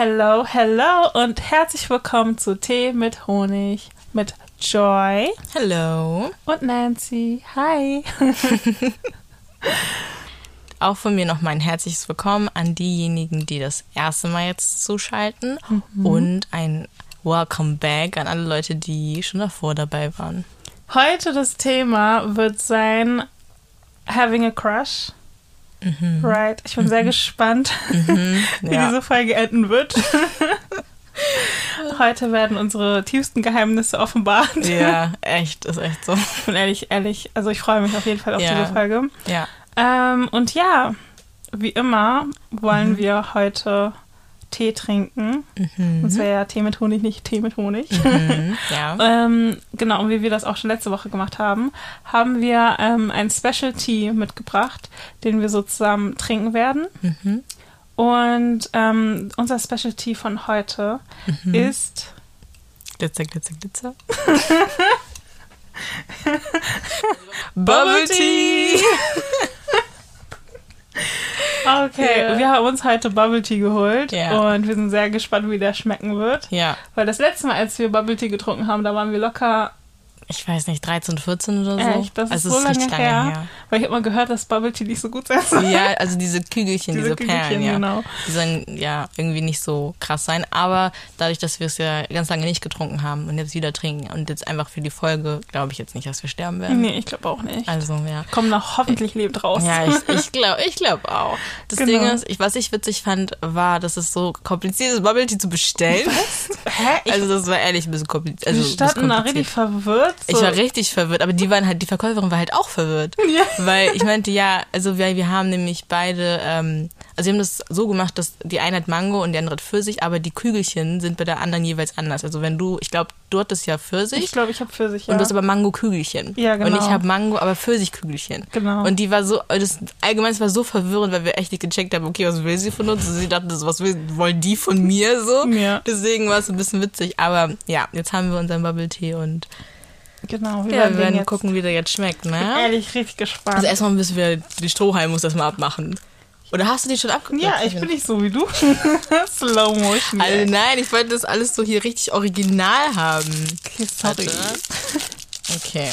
Hello, hello und herzlich willkommen zu Tee mit Honig mit Joy Hello. und Nancy. Hi. Auch von mir noch mein herzliches Willkommen an diejenigen, die das erste Mal jetzt zuschalten und ein Welcome Back an alle Leute, die schon davor dabei waren. Heute das Thema wird sein Having a Crush. Right. Ich bin sehr gespannt, wie Ja. diese Folge enden wird. Heute werden unsere tiefsten Geheimnisse offenbart. Ja, echt, ist echt so. Und ehrlich, ehrlich, also ich freue mich auf jeden Fall auf Ja. diese Folge. Ja. Ähm, und ja, wie immer wollen wir heute Tee trinken. Und zwar ja Tee mit Honig, nicht Tee mit Honig. Mhm. Ja. ähm, genau, und wie wir das auch schon letzte Woche gemacht haben, haben wir ähm, ein Special Tea mitgebracht, den wir so zusammen trinken werden. Mhm. Und ähm, unser Special Tea von heute Mhm. ist Glitzer, glitzer, glitzer. Bubble Tea! Okay, wir haben uns heute Bubble Tea geholt Ja. und wir sind sehr gespannt, wie der schmecken wird. Ja, Weil das letzte Mal, als wir Bubble Tea getrunken haben, da waren wir locker ich weiß nicht, 13, 14 oder so. Echt, das ist also so es lange, richtig her. Weil ich habe mal gehört, dass Bubble Tea nicht so gut sein soll. Ja, also diese Kügelchen, diese, Perlen, Kügelchen, ja. genau. Die sollen ja irgendwie nicht so krass sein. Aber dadurch, dass wir es ja ganz lange nicht getrunken haben und jetzt wieder trinken und jetzt einfach für die Folge, glaube ich jetzt nicht, dass wir sterben werden. Nee, ich glaube auch nicht. Also, ja. Kommen noch hoffentlich lebt raus. Ja, ich, ich glaube ich glaub auch. Das Genau. Ding ist, ich, was ich witzig fand, war, dass es so kompliziert ist, Bubble Tea zu bestellen. Hä? Ich, Also, das war ehrlich ein bisschen kompliziert. Also, wir standen da richtig verwirrt. So. Ich war richtig verwirrt, aber die waren halt, die Verkäuferin war halt auch verwirrt. Ja. Weil ich meinte, ja, also wir, wir haben nämlich beide, ähm, also wir haben das so gemacht, dass die eine hat Mango und die andere hat Pfirsich, aber die Kügelchen sind bei der anderen jeweils anders. Also wenn du, ich glaube, du hattest ja Pfirsich Ich glaube, ich habe Pfirsich, ja. und du hast aber Mango-Kügelchen. Ja, Und genau. ich habe Mango, aber Pfirsich-Kügelchen. Genau. Und die war so, das allgemein, es war so verwirrend, weil wir echt nicht gecheckt haben, okay, was will sie von uns? Und sie dachte, das, was will, wollen die von mir so? Ja. Deswegen war es ein bisschen witzig. Aber ja, jetzt haben wir unseren Bubble-Tee und genau, wir ja, werden, wir werden gucken, wie der jetzt schmeckt, ne? ehrlich richtig gespannt. Also erstmal müssen wir die Strohhalme muss das mal abmachen. Oder hast du die schon abgemacht? ja, ich bin nicht so wie du. Slow Motion. Also nein, ich wollte das alles so hier richtig original haben. Okay, sorry. Okay.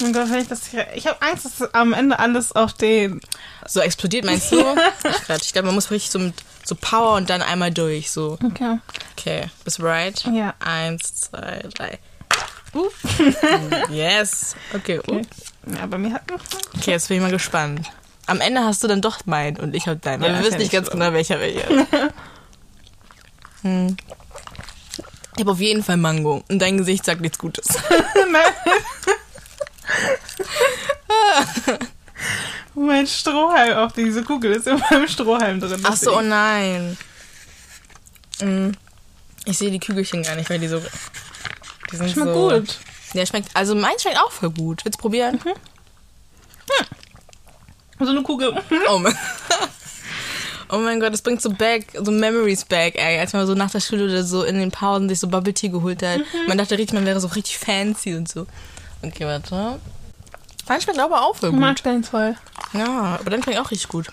Mein Gott, wenn ich das hier. Ich habe Angst, dass am Ende alles auf den. So explodiert meinst du? Ach Gott, ich glaube, man muss richtig so mit so Power und dann einmal durch. So. Okay. Okay, bist du bereit? Ja. Eins, zwei, drei. Uh. Yes. Okay. Okay. Ja, bei mir hat. okay, jetzt bin ich mal gespannt. Am Ende hast du dann doch meinen und ich hab deinen. Weil Ja, wir wissen nicht ganz schlimm. genau, welcher welcher ist. hm. Ich habe auf jeden Fall Mango und dein Gesicht sagt nichts Gutes. mein Strohhalm auf diese Kugel ist in meinem Strohhalm drin. Ach so, oh nein. Mm. Ich sehe die Kügelchen gar nicht, weil die so. Die sind Schmeckt so. gut. Ja, schmeckt. Also meins schmeckt auch voll gut. Willst du probieren? So eine Kugel. Oh mein, oh mein Gott, das bringt so back, so Memories back, ey. Als man so nach der Schule oder so in den Pausen sich so Bubble Tea geholt hat. Man dachte richtig, man wäre so richtig fancy und so. Okay, warte. Dann schmeckt aber auch voll gut. den voll. Ja, aber dann schmeckt auch richtig gut.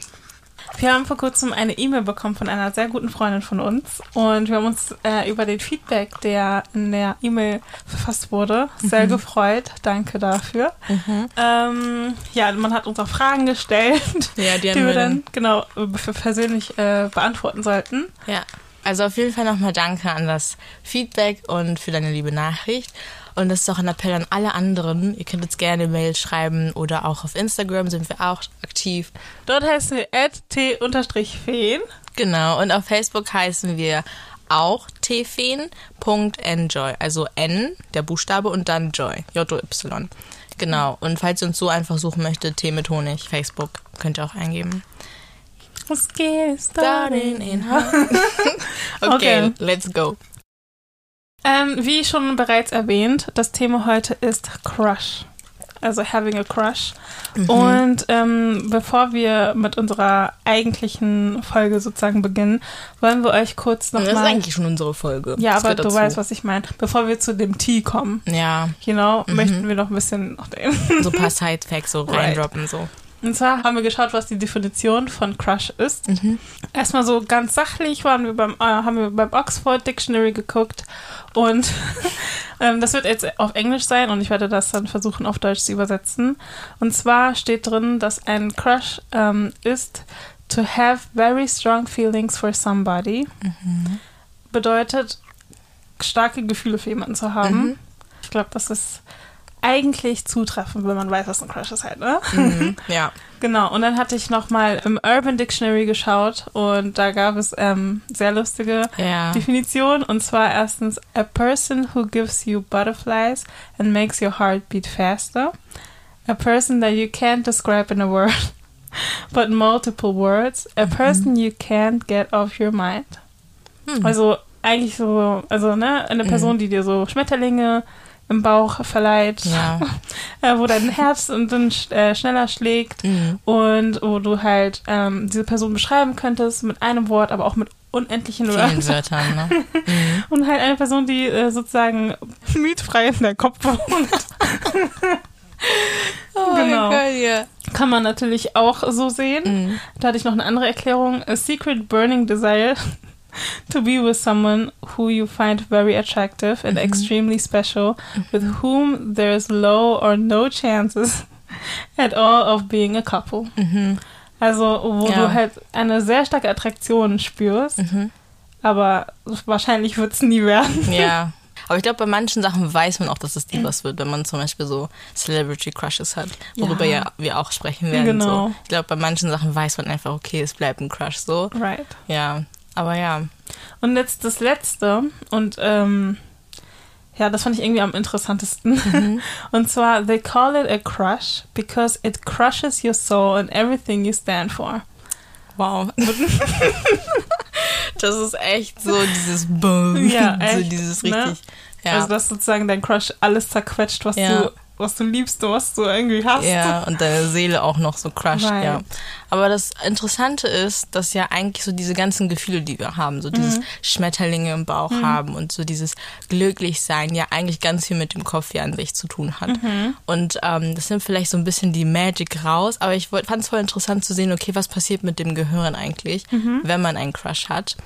Wir haben vor kurzem eine E-Mail bekommen von einer sehr guten Freundin von uns und wir haben uns äh, über den Feedback, der in der E-Mail verfasst wurde, sehr gefreut. Danke dafür. Ähm, ja, man hat uns auch Fragen gestellt, Ja, die die, wir dann genau persönlich äh, beantworten sollten. Ja, also auf jeden Fall nochmal danke an das Feedback und für deine liebe Nachricht. Und das ist auch ein Appell an alle anderen. Ihr könnt jetzt gerne Mail schreiben oder auch auf Instagram sind wir auch aktiv. Dort heißen wir t-feen. Genau, und auf Facebook heißen wir auch tfen.enjoy. Also N, der Buchstabe, und dann Joy. J-O-Y. Genau. Und falls ihr uns so einfach suchen möchtet, Tee mit Honig, Facebook, könnt ihr auch eingeben. Was geht Starting in okay, Okay. let's go. Ähm, wie schon bereits erwähnt, das Thema heute ist Crush. Also having a crush. Mhm. Und ähm, bevor wir mit unserer eigentlichen Folge sozusagen beginnen, wollen wir euch kurz Das ist nochmal. eigentlich schon unsere Folge. Ja, Das aber du dazu. weißt, was ich meine. Bevor wir zu dem Tee kommen, Ja, genau, Mhm. möchten wir noch ein bisschen noch den. so ein paar Side-Facts so Right. reindroppen. So. Und zwar haben wir geschaut, was die Definition von Crush ist. Erstmal so ganz sachlich waren wir beim, äh, haben wir beim Oxford Dictionary geguckt und ähm, das wird jetzt auf Englisch sein und ich werde das dann versuchen auf Deutsch zu übersetzen. Und zwar steht drin, dass ein Crush ähm, ist to have very strong feelings for somebody. Bedeutet starke Gefühle für jemanden zu haben. Ich glaube, das ist eigentlich zutreffend, wenn man weiß, was ein Crush ist halt, ne? Mhm. Ja. Genau, und dann hatte ich nochmal im Urban Dictionary geschaut und da gab es ähm, sehr lustige Ja. Definitionen. Und zwar erstens, a person who gives you butterflies and makes your heart beat faster. A person that you can't describe in a word, but multiple words. A person you can't get off your mind. Hm. Also eigentlich so, also ne, eine Person, die dir so Schmetterlinge im Bauch verleiht, Ja. äh, wo dein Herz und dann äh, schneller schlägt Mhm. und wo du halt ähm, diese Person beschreiben könntest mit einem Wort, aber auch mit unendlichen Vielen Wörtern. Ne? Mhm. Und halt eine Person, die äh, sozusagen mietfrei in der Kopf wohnt. Oh Genau. Gott, ja. Kann man natürlich auch so sehen. Mhm. Da hatte ich noch eine andere Erklärung. A secret burning desire to be with someone who you find very attractive and extremely special, with whom there is low or no chances at all of being a couple. Mhm. Also, wo Ja. du halt eine sehr starke Attraktion spürst, Mhm. aber wahrscheinlich wird es nie werden. Ja. Aber ich glaube, bei manchen Sachen weiß man auch, dass es die was wird, wenn man zum Beispiel so Celebrity Crushes hat, worüber ja, Ja. wir auch sprechen werden. Genau. So. Ich glaube, bei manchen Sachen weiß man einfach, okay, es bleibt ein Crush so. Right. Ja. Aber ja. Und jetzt das letzte und ähm, ja, das fand ich irgendwie am interessantesten. Und zwar, they call it a crush because it crushes your soul and everything you stand for. Wow. das ist echt so dieses Boom. Ja, so echt, dieses ne? richtig. Ja. Also, dass sozusagen dein Crush alles zerquetscht, was Ja. du was du liebst was du irgendwie hast. Ja, und deine Seele auch noch so crushed, Right. ja. Aber das Interessante ist, dass ja eigentlich so diese ganzen Gefühle, die wir haben, so dieses Mhm. Schmetterlinge im Bauch haben und so dieses Glücklichsein ja eigentlich ganz viel mit dem Kopf ja an sich zu tun hat. Mhm. Und ähm, das nimmt vielleicht so ein bisschen die Magic raus, aber ich fand es voll interessant zu sehen, okay, was passiert mit dem Gehirn eigentlich, Mhm. wenn man einen Crush hat.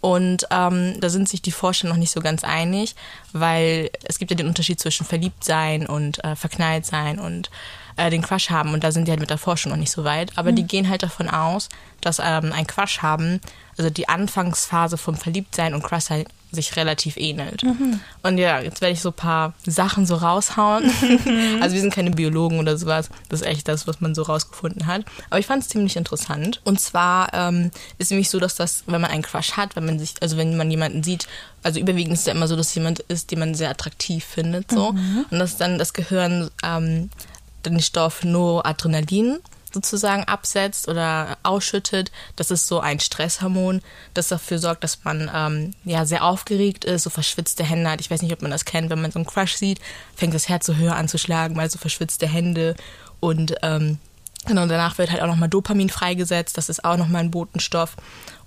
Und ähm, da sind sich die Forscher noch nicht so ganz einig, weil es gibt ja den Unterschied zwischen verliebt sein und äh, verknallt sein und äh, den Crush haben. Und da sind die halt mit der Forschung noch nicht so weit. Aber die gehen halt davon aus, dass ähm, ein Crush haben, also die Anfangsphase vom Verliebtsein und Crush sein sich relativ ähnelt. Und ja, jetzt werde ich so ein paar Sachen so raushauen. also wir sind keine Biologen oder sowas. Das ist echt das, was man so rausgefunden hat. Aber ich fand es ziemlich interessant. Und zwar ähm, ist nämlich so, dass das, wenn man einen Crush hat, wenn man sich, also wenn man jemanden sieht, also überwiegend ist es ja immer so, dass jemand ist, den man sehr attraktiv findet, so. Und dass dann das Gehirn ähm, den Stoff Noradrenalin sozusagen absetzt oder ausschüttet. Das ist so ein Stresshormon, das dafür sorgt, dass man ähm, ja sehr aufgeregt ist, so verschwitzte Hände hat. Ich weiß nicht, ob man das kennt, wenn man so einen Crush sieht, fängt das Herz so höher an zu schlagen, weil so verschwitzte Hände und ähm, genau danach wird halt auch nochmal Dopamin freigesetzt. Das ist auch nochmal ein Botenstoff.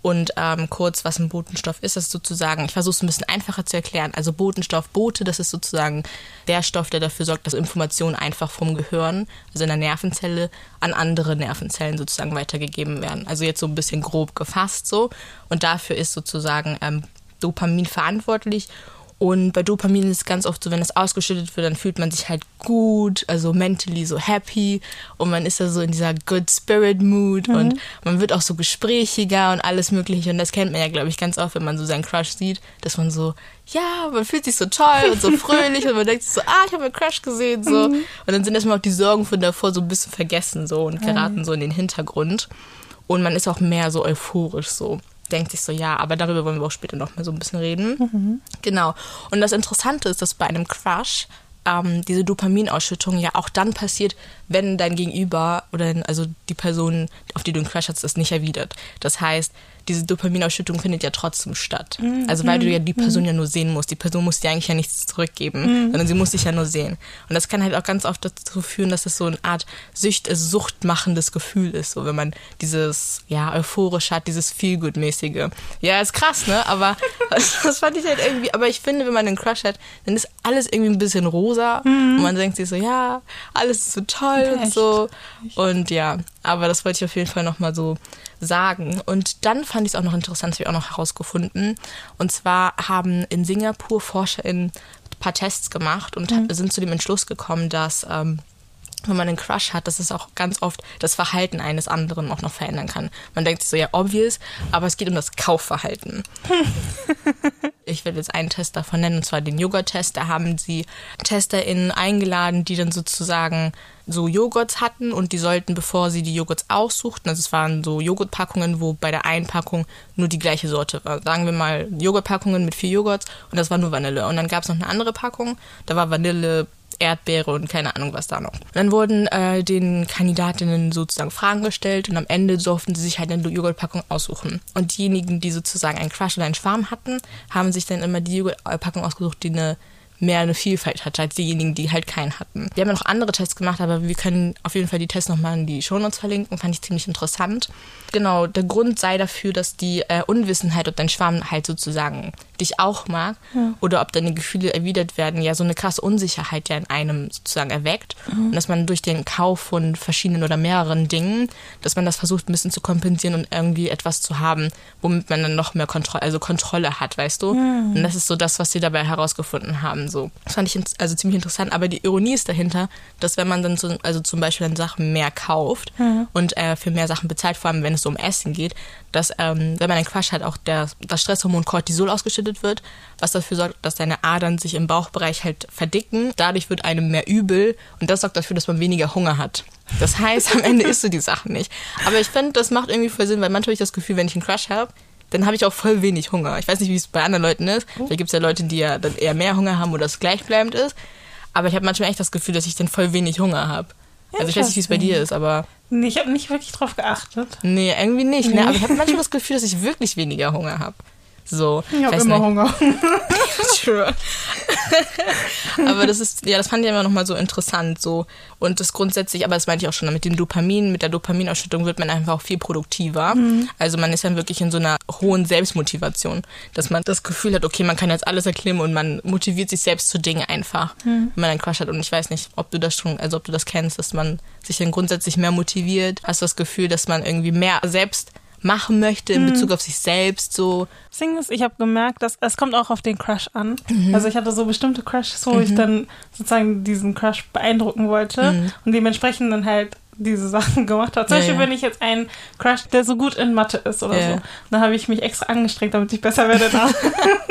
Und ähm, kurz, was ein Botenstoff ist, das ist sozusagen, ich versuche es ein bisschen einfacher zu erklären. Also Botenstoff, Bote, das ist sozusagen der Stoff, der dafür sorgt, dass Informationen einfach vom Gehirn, also in der Nervenzelle, an andere Nervenzellen sozusagen weitergegeben werden. Also jetzt so ein bisschen grob gefasst so. Und dafür ist sozusagen ähm, Dopamin verantwortlich. Und bei Dopamin ist es ganz oft so, wenn es ausgeschüttet wird, dann fühlt man sich halt gut, also mentally so happy und man ist da so in dieser Good Spirit Mood und man wird auch so gesprächiger und alles Mögliche. Und das kennt man ja, glaube ich, ganz oft, wenn man so seinen Crush sieht, dass man so, ja, man fühlt sich so toll und so fröhlich und man denkt sich so, ah, ich habe einen Crush gesehen, so. Und dann sind erstmal auch die Sorgen von davor so ein bisschen vergessen, so und geraten so in den Hintergrund. Und man ist auch mehr so euphorisch, so denkt sich so, ja, aber darüber wollen wir auch später noch mal so ein bisschen reden. Genau. Und das Interessante ist, dass bei einem Crush ähm, diese Dopaminausschüttung ja auch dann passiert, wenn dein Gegenüber oder also die Person, auf die du einen Crush hast, das nicht erwidert. Das heißt, diese Dopaminausschüttung findet ja trotzdem statt. Also weil du ja die Person ja nur sehen musst. Die Person muss dir eigentlich ja nichts zurückgeben, sondern sie muss dich ja nur sehen. Und das kann halt auch ganz oft dazu führen, dass es so eine Art Sücht, also suchtmachendes Gefühl ist, so wenn man dieses ja euphorisch hat, dieses Feelgood-mäßige. Ja, ist krass, ne? Aber das, fand ich halt irgendwie. Aber ich finde, wenn man einen Crush hat, dann ist alles irgendwie ein bisschen rosa und man denkt sich so, ja, alles ist so toll toll und Echt? so. Und ja, aber das wollte ich auf jeden Fall nochmal so sagen. Und dann fand ich es auch noch interessant, das habe ich auch noch herausgefunden. Und zwar haben in Singapur ForscherInnen ein paar Tests gemacht und sind zu dem Entschluss gekommen, dass ähm, wenn man einen Crush hat, dass es auch ganz oft das Verhalten eines anderen auch noch verändern kann. Man denkt sich so, ja, obvious, aber es geht um das Kaufverhalten. Ich werde jetzt einen Test davon nennen, und zwar den Joghurt-Test. Da haben sie TesterInnen eingeladen, die dann sozusagen so Joghurts hatten und die sollten, bevor sie die Joghurts aussuchten, also es waren so Joghurtpackungen, wo bei der einen Packung nur die gleiche Sorte war. Sagen wir mal Joghurtpackungen mit vier Joghurts und das war nur Vanille. Und dann gab es noch eine andere Packung, da war Vanille, Erdbeere und keine Ahnung, was da noch. Dann wurden äh, den Kandidatinnen sozusagen Fragen gestellt und am Ende durften sie sich halt eine Joghurtpackung aussuchen. Und diejenigen, die sozusagen einen Crush oder einen Schwarm hatten, haben sich dann immer die Joghurtpackung ausgesucht, die eine mehr eine Vielfalt hatte als diejenigen, die halt keinen hatten. Wir haben ja noch andere Tests gemacht, aber wir können auf jeden Fall die Tests nochmal in die Shownotes verlinken. Fand ich ziemlich interessant. Genau, der Grund sei dafür, dass die äh, Unwissenheit, Schwarm halt sozusagen dich auch mag oder ob deine Gefühle erwidert werden, ja so eine krasse Unsicherheit ja in einem sozusagen erweckt. Und dass man durch den Kauf von verschiedenen oder mehreren Dingen, dass man das versucht ein bisschen zu kompensieren und irgendwie etwas zu haben, womit man dann noch mehr Kontrolle, also Kontrolle hat, weißt du? Und das ist so das, was sie dabei herausgefunden haben. So. Das fand ich also ziemlich interessant, aber die Ironie ist dahinter, dass wenn man dann so, also zum Beispiel dann Sachen mehr kauft und äh, für mehr Sachen bezahlt, vor allem wenn es so um Essen geht, dass ähm, wenn man einen Crush hat, auch der, das Stresshormon Cortisol ausgeschüttet wird, was dafür sorgt, dass deine Adern sich im Bauchbereich halt verdicken. Dadurch wird einem mehr übel und das sorgt dafür, dass man weniger Hunger hat. Das heißt, am Ende isst du die Sachen nicht. Aber ich finde, das macht irgendwie voll Sinn, weil manchmal habe ich das Gefühl, wenn ich einen Crush habe, dann habe ich auch voll wenig Hunger. Ich weiß nicht, wie es bei anderen Leuten ist. Vielleicht gibt es ja Leute, die ja dann eher mehr Hunger haben oder es gleichbleibend ist. Aber ich habe manchmal echt das Gefühl, dass ich dann voll wenig Hunger habe. Also ich weiß nicht, wie es bei dir ist, aber Nee, ich habe nicht wirklich drauf geachtet. nee, irgendwie nicht. Ne? Aber ich habe manchmal das Gefühl, dass ich wirklich weniger Hunger habe. So. Ich habe immer nicht. Hunger. True. aber das ist, ja, das fand ich immer nochmal so interessant, so. Und das grundsätzlich, aber das meinte ich auch schon, mit dem Dopamin, mit der Dopaminausschüttung wird man einfach auch viel produktiver. Also man ist dann wirklich in so einer hohen Selbstmotivation, dass man das Gefühl hat, okay, man kann jetzt alles erklimmen und man motiviert sich selbst zu Dingen einfach, wenn man einen Crush hat. Und ich weiß nicht, ob du das schon, also ob du das kennst, dass man sich dann grundsätzlich mehr motiviert. Hast du das Gefühl, dass man irgendwie mehr selbst machen möchte in Bezug auf sich selbst, so. Das Ding ist, ich habe gemerkt, dass es kommt auch auf den Crush an. Mhm. Also ich hatte so bestimmte Crushes, wo ich dann sozusagen diesen Crush beeindrucken wollte und dementsprechend dann halt diese Sachen gemacht habe. Zum Mhm. Ja, Beispiel, ja. wenn ich jetzt einen Crush, der so gut in Mathe ist oder Ja. so, dann habe ich mich extra angestrengt, damit ich besser werde. Da.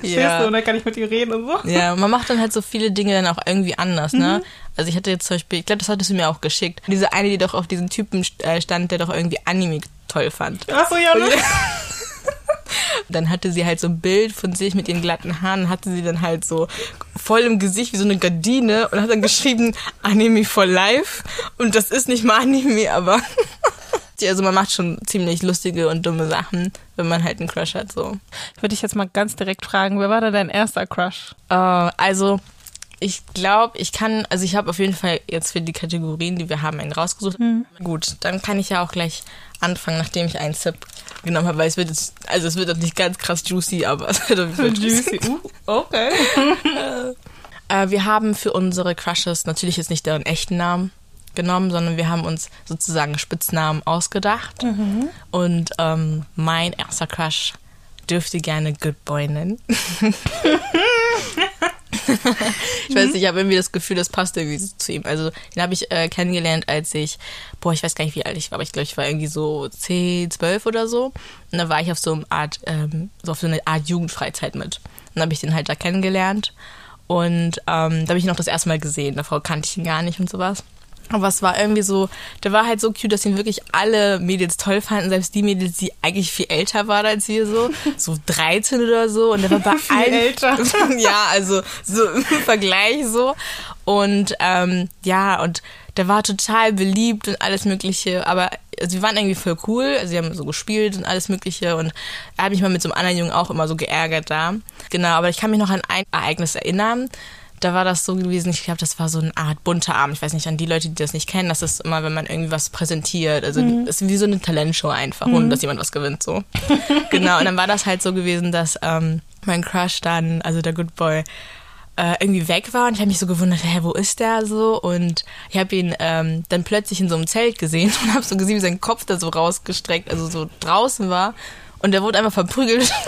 Verstehst du? Und dann kann ich mit ihr reden und so. Ja, man macht dann halt so viele Dinge dann auch irgendwie anders, ne? Also ich hatte jetzt zum Beispiel, ich glaube, das hattest du mir auch geschickt. Diese eine, die doch auf diesen Typen äh, stand, der doch irgendwie Anime toll fand. Achso, ja, ne? Dann hatte sie halt so ein Bild von sich mit ihren glatten Haaren, hatte sie dann halt so voll im Gesicht wie so eine Gardine und hat dann geschrieben Anime for Life. Und das ist nicht mal Anime, aber also man macht schon ziemlich lustige und dumme Sachen, wenn man halt einen Crush hat, so. Würde ich jetzt mal ganz direkt fragen, wer war da dein erster Crush? Äh, also, ich glaube, ich kann, also ich habe auf jeden Fall jetzt für die Kategorien, die wir haben, einen rausgesucht. Gut, dann kann ich ja auch gleich anfangen, nachdem ich einen Zip genommen habe, weil es wird jetzt, also es wird jetzt nicht ganz krass juicy, aber es wird auf jeden Fall juicy. Uh, okay. Äh, wir haben für unsere Crushes natürlich jetzt nicht deren echten Namen genommen, sondern wir haben uns sozusagen Spitznamen ausgedacht. Und ähm, mein erster Crush dürfte gerne Good Boy nennen. ich weiß nicht, ich habe irgendwie das Gefühl, das passt irgendwie zu ihm. Also den habe ich äh, kennengelernt, als ich, boah, ich weiß gar nicht, wie alt ich war, aber ich glaube, ich war irgendwie so 10, 12 oder so. Und da war ich auf so eine Art, ähm, so auf so eine Art Jugendfreizeit mit. Und dann habe ich den halt da kennengelernt. Und ähm, da habe ich ihn auch das erste Mal gesehen. Davor kannte ich ihn gar nicht und sowas. Aber es war irgendwie so, der war halt so cute, dass ihn wirklich alle Mädels toll fanden, selbst die Mädels, die eigentlich viel älter waren als wir so, so 13 oder so. Und der war bei Viel allen, älter. ja, also so im Vergleich so. Und ähm, ja, und der war total beliebt und alles Mögliche, aber also wir waren irgendwie voll cool, also sie haben so gespielt und alles Mögliche und er hat mich mal mit so einem anderen Jungen auch immer so geärgert da. Genau, aber ich kann mich noch an ein Ereignis erinnern. Da war das so gewesen, ich glaube, das war so eine Art bunter Abend. Ich weiß nicht, an die Leute, die das nicht kennen, das ist immer, wenn man irgendwie was präsentiert. Also das ist wie so eine Talentshow einfach, ohne dass jemand was gewinnt. so. genau, und dann war das halt so gewesen, dass ähm, mein Crush dann, also der Good Boy, äh, irgendwie weg war und ich habe mich so gewundert, hä, wo ist der so? Und ich habe ihn ähm, dann plötzlich in so einem Zelt gesehen und habe so gesehen, wie sein Kopf da so rausgestreckt, also so draußen war und der wurde einfach verprügelt.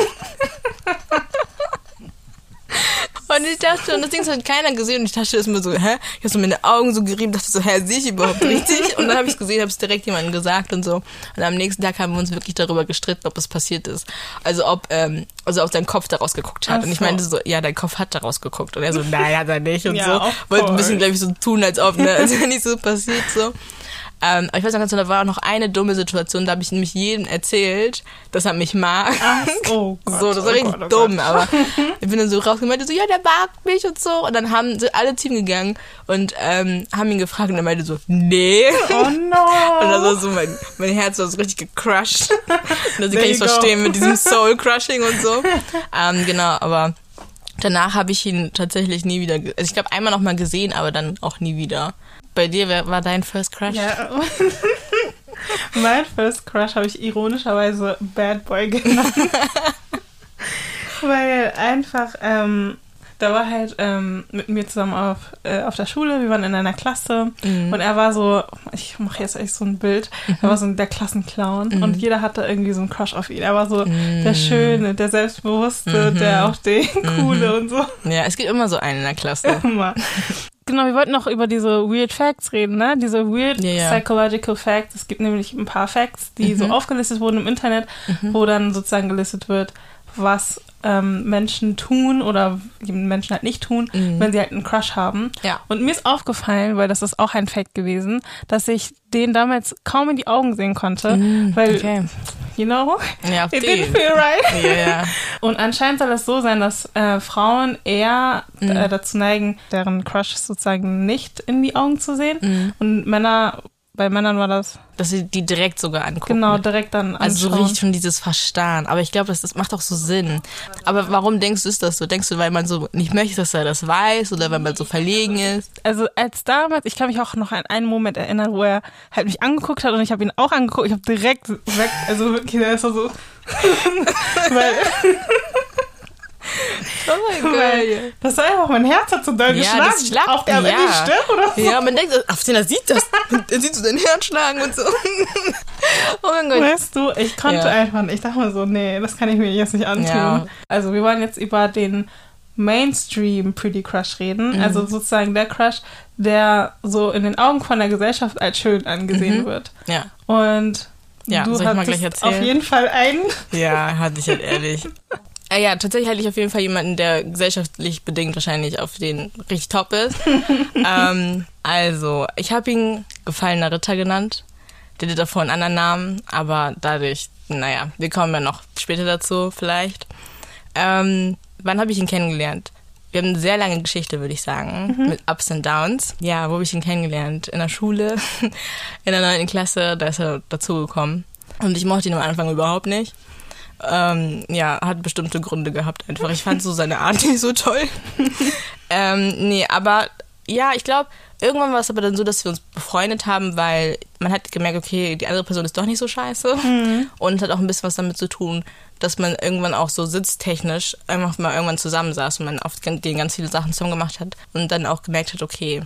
Und ich dachte, und das Ding hat keiner gesehen. Und ich dachte erstmal so, hä? Ich habe so meine Augen so gerieben, dachte so, hä, sehe ich überhaupt richtig? Und dann habe ich es gesehen, habe es direkt jemandem gesagt und so. Und am nächsten Tag haben wir uns wirklich darüber gestritten, ob es passiert ist. Also ob, ähm, also ob sein Kopf daraus geguckt hat. Ach und ich so. meinte so, ja, dein Kopf hat daraus geguckt. Und er so, nein, hat er nicht. Und Ja, so. Wollte ein bisschen, glaube ich, so tun, als ob, ne, als wäre nicht so passiert, so. Ähm, aber ich weiß noch ganz genau, da war auch noch eine dumme Situation, da habe ich nämlich jedem erzählt, dass er mich mag. Ach, oh Gott, so, das war oh richtig Gott, oh dumm, Gott. aber ich bin dann so rausgemeint, so, ja, der mag mich und so. Und dann haben sind alle Team gegangen und ähm, haben ihn gefragt und er meinte so, nee. Oh no. Und das war so, mein, mein Herz war so richtig gecrushed. Und das kann ich verstehen mit diesem Soul-Crushing und so. Ähm, genau, aber danach habe ich ihn tatsächlich nie wieder, also ich glaube einmal noch mal gesehen, aber dann auch nie wieder. Bei dir, wer war dein First Crush? Ja. mein First Crush habe ich ironischerweise Bad Boy genannt. Weil einfach, ähm, da war halt ähm, mit mir zusammen auf, äh, auf der Schule, wir waren in einer Klasse Mhm. und er war so, ich mache jetzt echt so ein Bild, er war so der Klassenclown Mhm. und jeder hatte irgendwie so einen Crush auf ihn. Er war so der Schöne, der Selbstbewusste, Mhm. der auch der Coole und so. Ja, es gibt immer so einen in der Klasse. Immer. Genau, wir wollten noch über diese Weird Facts reden, ne? Diese Weird Ja, ja. Psychological Facts. Es gibt nämlich ein paar Facts, die Mhm. so aufgelistet wurden im Internet, wo dann sozusagen gelistet wird, was ähm, Menschen tun oder Menschen halt nicht tun, Mhm. wenn sie halt einen Crush haben. Ja. Und mir ist aufgefallen, weil das ist auch ein Fact gewesen, dass ich den damals kaum in die Augen sehen konnte, weil, Mhm, Okay. you know, Ja, it didn't feel right. Ja, ja. Und anscheinend soll es so sein, dass äh, Frauen eher Mhm. äh, dazu neigen, deren Crush sozusagen nicht in die Augen zu sehen. Mhm. Und Männer, bei Männern war das Dass sie die direkt sogar angucken. genau direkt dann Also so anschauen. richtig schon dieses Verstarren. Aber ich glaube, das, das macht auch so Sinn. Aber warum denkst du, ist das so? Denkst du, weil man so nicht möchte, dass er das weiß oder weil man so verlegen ist? Also als damals, ich kann mich auch noch an einen Moment erinnern, wo er halt mich angeguckt hat und ich habe ihn auch angeguckt. Ich habe direkt weg, also wirklich, der ist so weil, Oh mein weil das war einfach, mein Herz hat so doll Ja, geschlagen. das schlagt, auch der ja. die Stirn oder so. Ja, man denkt, auf den er sieht das. Er sieht so dein Herz schlagen und so. Oh mein Gott. Weißt du, ich konnte Ja. einfach nicht. Ich dachte mir so, nee, das kann ich mir jetzt nicht antun. Ja. Also wir wollen jetzt über den Mainstream Pretty Crush reden. Mhm. Also sozusagen der Crush, der so in den Augen von der Gesellschaft als schön angesehen wird. Ja. Und Mhm. Ja, du soll ich mal gleich erzählen? auf jeden Fall einen. Ja, hatte ich halt ehrlich. Äh, ja, tatsächlich hatte ich auf jeden Fall jemanden, der gesellschaftlich bedingt wahrscheinlich auf den richtig top ist. ähm, also, ich habe ihn gefallener Ritter genannt. Der hatte davor einen anderen Namen, aber dadurch, naja, wir kommen ja noch später dazu vielleicht. Ähm, wann habe ich ihn kennengelernt? Wir haben eine sehr lange Geschichte, würde ich sagen, mit Ups und Downs. Ja, wo habe ich ihn kennengelernt? In der Schule, in der neunten Klasse, da ist er dazugekommen. Und ich mochte ihn am Anfang überhaupt nicht. Ähm, ja, hat bestimmte Gründe gehabt einfach. Ich fand so seine Art nicht so toll. ähm, nee, aber ja, ich glaube, irgendwann war es aber dann so, dass wir uns befreundet haben, weil man hat gemerkt, okay, die andere Person ist doch nicht so scheiße. Und hat auch ein bisschen was damit zu tun, dass man irgendwann auch so sitztechnisch einfach mal irgendwann zusammensaß und man auf den ganz viele Sachen zusammen gemacht hat und dann auch gemerkt hat, okay,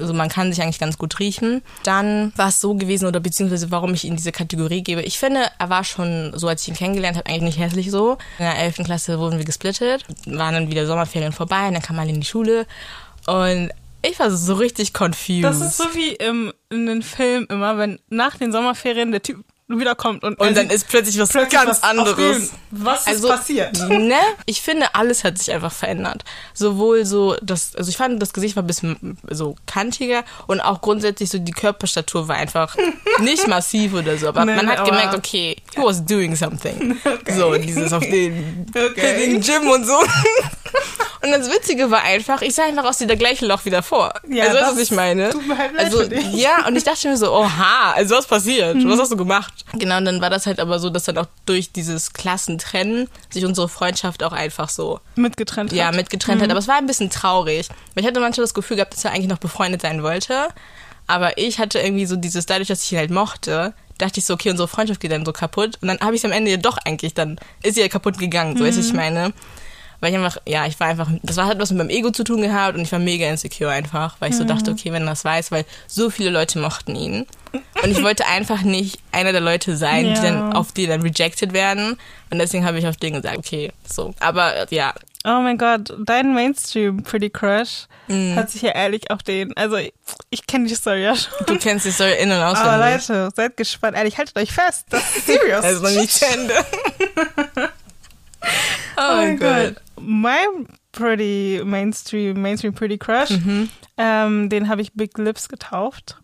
also man kann sich eigentlich ganz gut riechen. Dann war es so gewesen, oder beziehungsweise warum ich ihn diese Kategorie gebe. Ich finde, er war schon so, als ich ihn kennengelernt habe, eigentlich nicht hässlich so. In der 11. Klasse wurden wir gesplittet, waren dann wieder Sommerferien vorbei und dann kam man in die Schule und ich war so richtig confused. Das ist so wie im, in den Filmen immer, wenn nach den Sommerferien der Typ wiederkommt und, und dann ist plötzlich was plötzlich ganz was anderes. Was ist Also, passiert? Ne? Ich finde, alles hat sich einfach verändert. Sowohl so, das, also ich fand, das Gesicht war ein bisschen so kantiger und auch grundsätzlich so die Körperstatur war einfach nicht massiv oder so. Aber Nee, man hat aber- gemerkt, okay, he was doing something. Okay. So, dieses auf den, Okay. den Gym und so. Und das Witzige war einfach, ich sah einfach aus wie der gleiche Loch wieder vor. Ja, also, das was ich meine? tut mir halt also, für dich. ja, und ich dachte mir so, oha, also was passiert? Mhm. Was hast du gemacht? Genau, und dann war das halt aber so, dass dann auch durch dieses Klassentrennen sich unsere Freundschaft auch einfach so, mitgetrennt ja, hat. mitgetrennt hat. Aber es war ein bisschen traurig. Weil ich hatte manchmal das Gefühl gehabt, dass er eigentlich noch befreundet sein wollte. Aber ich hatte irgendwie so dieses, dadurch, dass ich ihn halt mochte, dachte ich so, okay, unsere Freundschaft geht dann so kaputt. Und dann habe ich es am Ende ja doch eigentlich, dann ist sie ja kaputt gegangen, so weißt du, was ich meine. Weil ich einfach, ja, ich war einfach, das war halt was mit meinem Ego zu tun gehabt und ich war mega insecure einfach, weil ich so dachte, okay, wenn er das weiß, weil so viele Leute mochten ihn. Und ich wollte einfach nicht einer der Leute sein, die Ja. dann auf die dann rejected werden. Und deswegen habe ich auf den gesagt, okay, so. Aber ja, Oh mein Gott, dein Mainstream Pretty Crush Mhm. hat sich ja ehrlich auf den, also ich, kenne die Story ja schon. du kennst die Story in- und Aber auswendig. Leute, seid gespannt. Ehrlich, haltet euch fest. Das ist serious. Also noch nicht zu Ende. oh mein Gott. Mein Pretty Mainstream, Mainstream Pretty Crush, Mhm. ähm, den habe ich Big Lips getauft.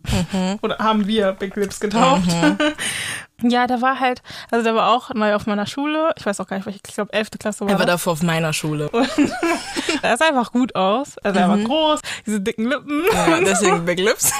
Oder haben wir Big Lips getauft. ja, der war halt, also der war auch neu auf meiner Schule. Ich weiß auch gar nicht, welche, ich glaube 11. Klasse war Er war das. davor auf meiner Schule. Er sah einfach gut aus. Also er war groß, diese dicken Lippen. Mhm. Ja, deswegen Big Lips.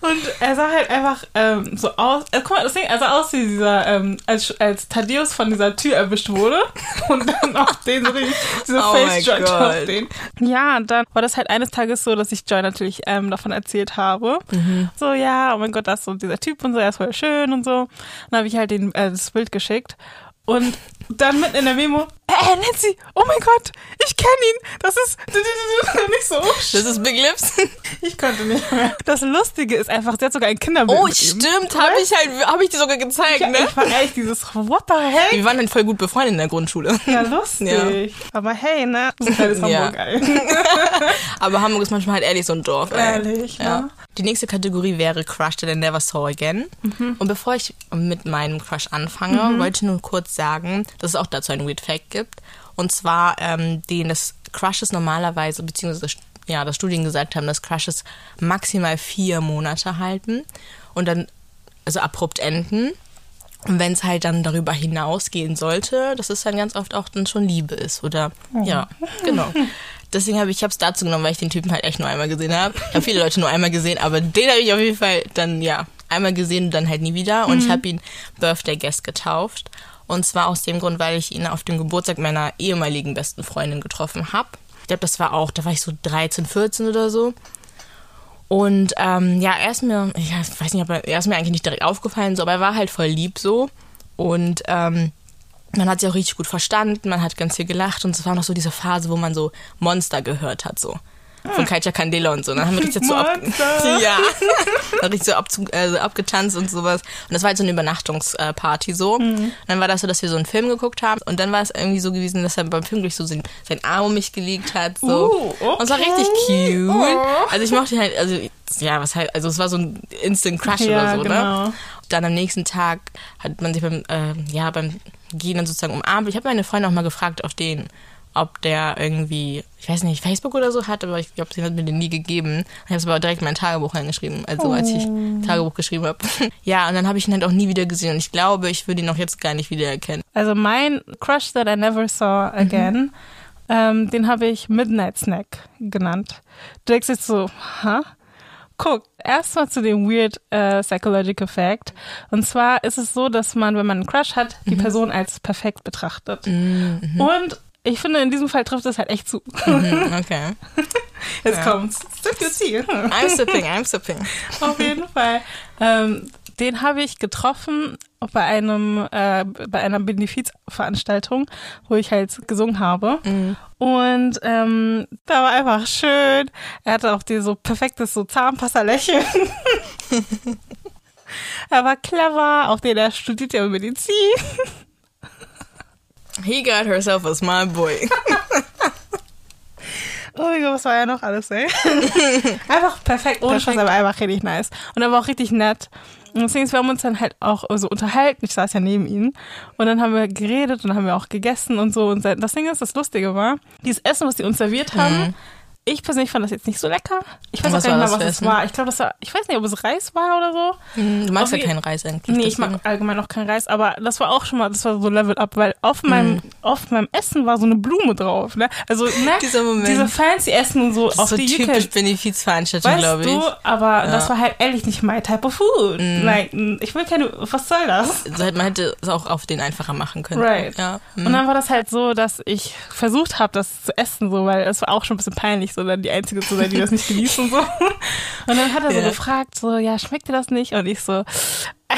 Und er sah halt einfach ähm, so aus. Äh, guck mal, das Ding, er sah aus wie dieser, ähm, als, als Thaddeus von dieser Tür erwischt wurde. Und dann auf den so richtig, diese Oh Face-Judge auf den. Ja, und dann war das halt eines Tages so, dass ich Joy natürlich ähm, davon erzählt habe. Mhm. So, ja, oh mein Gott, das ist so dieser Typ und so, er ist voll schön und so. Dann habe ich halt den, äh, das Bild geschickt. Und dann mitten in der Memo, äh, Nancy, oh mein Gott, ich kenne ihn. Das ist nicht so. Das ist Big Lips. ich konnte nicht mehr. Das Lustige ist einfach, sie hat sogar ein Kinderbild Oh, stimmt, habe ich halt, habe ich dir sogar gezeigt, Ja, ne? ich war echt dieses, what the heck? Wir waren dann voll gut befreundet in der Grundschule. Ja, lustig. Aber hey, ne? So ein kleines Ja. Hamburg, ey. Aber Hamburg ist manchmal halt ehrlich so ein Dorf. Ey. Ehrlich, Ja. ne? Die nächste Kategorie wäre Crush that I never saw again. Und bevor ich mit meinem Crush anfange, wollte ich nur kurz sagen, dass es auch dazu einen Weird Fact gibt. Und zwar, ähm, den das Crushes normalerweise, beziehungsweise ja, das Studien gesagt haben, dass Crushes maximal vier Monate halten und dann also abrupt enden. Und wenn es halt dann darüber hinausgehen sollte, dass es dann ganz oft auch dann schon Liebe ist. Oder ja, genau. Deswegen habe ich es dazu genommen, weil ich den Typen halt echt nur einmal gesehen habe. Ich habe viele Leute nur einmal gesehen, aber den habe ich auf jeden Fall dann, ja, einmal gesehen und dann halt nie wieder. Und ich habe ihn Birthday Guest getauft. Und zwar aus dem Grund, weil ich ihn auf dem Geburtstag meiner ehemaligen besten Freundin getroffen habe. Ich glaube, das war auch, da war ich so 13, 14 oder so. Und ähm, ja, er ist mir, ich weiß nicht, ob er, er ist mir eigentlich nicht direkt aufgefallen, so, aber er war halt voll lieb so. Und ähm, man hat sich auch richtig gut verstanden, man hat ganz viel gelacht und es war noch so diese Phase, wo man so Monster gehört hat, so. Von Katja Candela und so. Dann haben wir richtig so ab, ja, richtig so abzu, äh, so abgetanzt und sowas. Und das war halt so eine Übernachtungsparty so. Und dann war das so, dass wir so einen Film geguckt haben. Und dann war es irgendwie so gewesen, dass er beim Film durch so seinen, seinen Arm um mich gelegt hat. So. Uh, okay. Und es war richtig cute. Oh. Also ich mochte ihn halt, also ja, was halt, also es war so ein Instant Crush Ja, oder so, genau. ne? Dann am nächsten Tag hat man sich beim, äh, ja, beim Gehen dann sozusagen umarmt. Ich habe meine Freundin auch mal gefragt auf den, ob der irgendwie, ich weiß nicht, Facebook oder so hat, aber ich glaube, sie hat mir den nie gegeben. Ich habe es aber direkt in mein Tagebuch reingeschrieben, also als ich Tagebuch geschrieben habe. ja, und dann habe ich ihn halt auch nie wieder gesehen und ich glaube, ich würde ihn auch jetzt gar nicht wiedererkennen. Also mein Crush that I never saw again, ähm, den habe ich Midnight Snack genannt. Du denkst jetzt so, ha? Guck, erstmal zu dem weird äh, psychological fact. Und zwar ist es so, dass man, wenn man einen Crush hat, die Person als perfekt betrachtet. Und ich finde, in diesem Fall trifft es halt echt zu. Mhm, okay. Jetzt Ja. kommt's. Sip your tea. I'm sipping, I'm sipping. Auf jeden Fall. Ähm, den habe ich getroffen bei einem äh, bei einer Benefizveranstaltung, wo ich halt gesungen habe. Und ähm, da war einfach schön. Er hatte auch die so perfektes so Zahnpasta-Lächeln. er war clever, auch den er studiert ja Medizin. He got herself a small boy. Oh mein Gott, was war ja noch alles, ey? einfach perfekt, ohne Spaß, aber einfach richtig nice. Und er war auch richtig nett. Und deswegen, wir haben uns dann halt auch so unterhalten. Ich saß ja neben ihm. Und dann haben wir geredet und haben wir auch gegessen und so. Und das Ding ist, das Lustige war, dieses Essen, was die uns serviert haben, ich persönlich fand das jetzt nicht so lecker. Ich weiß. Was auch gar nicht mehr, was es war. Ich glaube, das war, ich weiß nicht, ob es Reis war oder so. Du magst Auf ja keinen Reis eigentlich. Nee, ich mag allgemein auch kein Reis, aber das war auch schon mal, das war so Level Up, weil auf Mhm. meinem, auf meinem Essen war so eine Blume drauf, ne? Also, ne? Dieser Moment. Diese fancy Essen und so, Das auf ist so die typisch can, Benefizveranstaltung, glaube ich. du, aber das war halt ehrlich nicht my type of food. Like, ich will keine, was soll das? So man hätte es auch auf den einfacher machen können. Right. Ja. hm. Und dann war das halt so, dass ich versucht habe, das zu essen, so, weil es war auch schon ein bisschen peinlich, so dann die Einzige zu sein, die das nicht genießt und so. Und dann hat er so Ja. gefragt, so, ja, schmeckt dir das nicht? Und ich so, äh,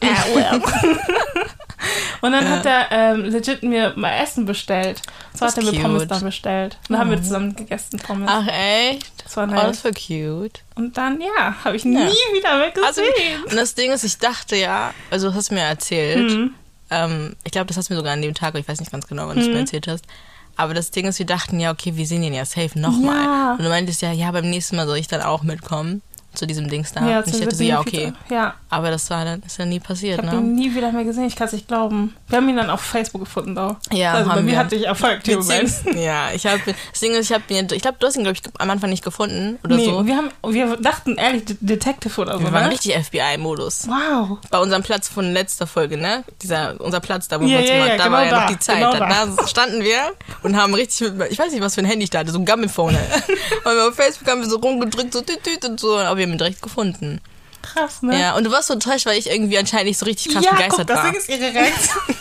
äh, well. Und dann hat er ähm, legit mir mal Essen bestellt. So Das hat er mir ist Pommes cute. dann bestellt. Und dann haben wir zusammen gegessen Pommes. Ach echt? Das war Oh, nice. das war cute. Und dann, ja, habe ich nie wieder mehr Also, und das Ding ist, ich dachte ja, also du hast mir erzählt, Mhm. ähm, ich glaube, das hast du mir sogar an dem Tag, ich weiß nicht ganz genau, wann du es Mhm. mir erzählt hast. Aber das Ding ist, wir dachten ja, okay, wir sehen ihn ja safe nochmal. Ja. Und du meintest ja, ja, beim nächsten Mal soll ich dann auch mitkommen zu diesem Dings da. ja, ich dachte so, ja, okay. Ja, Aber das war dann, ist ja nie ich passiert, habe ne? ihn nie wieder mehr gesehen. Ich kann es nicht glauben. Wir haben ihn dann auf Facebook gefunden, though. Ja, also bei haben mir wir. hatte ich Erfolg. Beziehungs- Ja, ich habe, das Ding ist, ich habe ihn, ich glaube, du hast ihn, glaube ich, am Anfang nicht gefunden oder Nee, so. wir, haben, wir dachten ehrlich De- Detective oder so, Wir waren ne? richtig FBI-Modus. Wow. Bei unserem Platz von letzter Folge, ne? Dieser, unser Platz da, wo Ja, wir uns ja, immer, ja, da genau war ja da, noch die Zeit. genau da. da. standen wir und haben richtig ich weiß nicht, was für ein Handy ich da hatte, so ein Gammelphone. und auf Facebook haben wir so rumgedrückt, so tüt, tüt und so, aber wir haben ihn direkt gefunden. Krass, ne? Ja, und du warst so enttäuscht, weil ich irgendwie anscheinend nicht so richtig krass ja, begeistert guck, das war. Ding ist ihre Reaktion.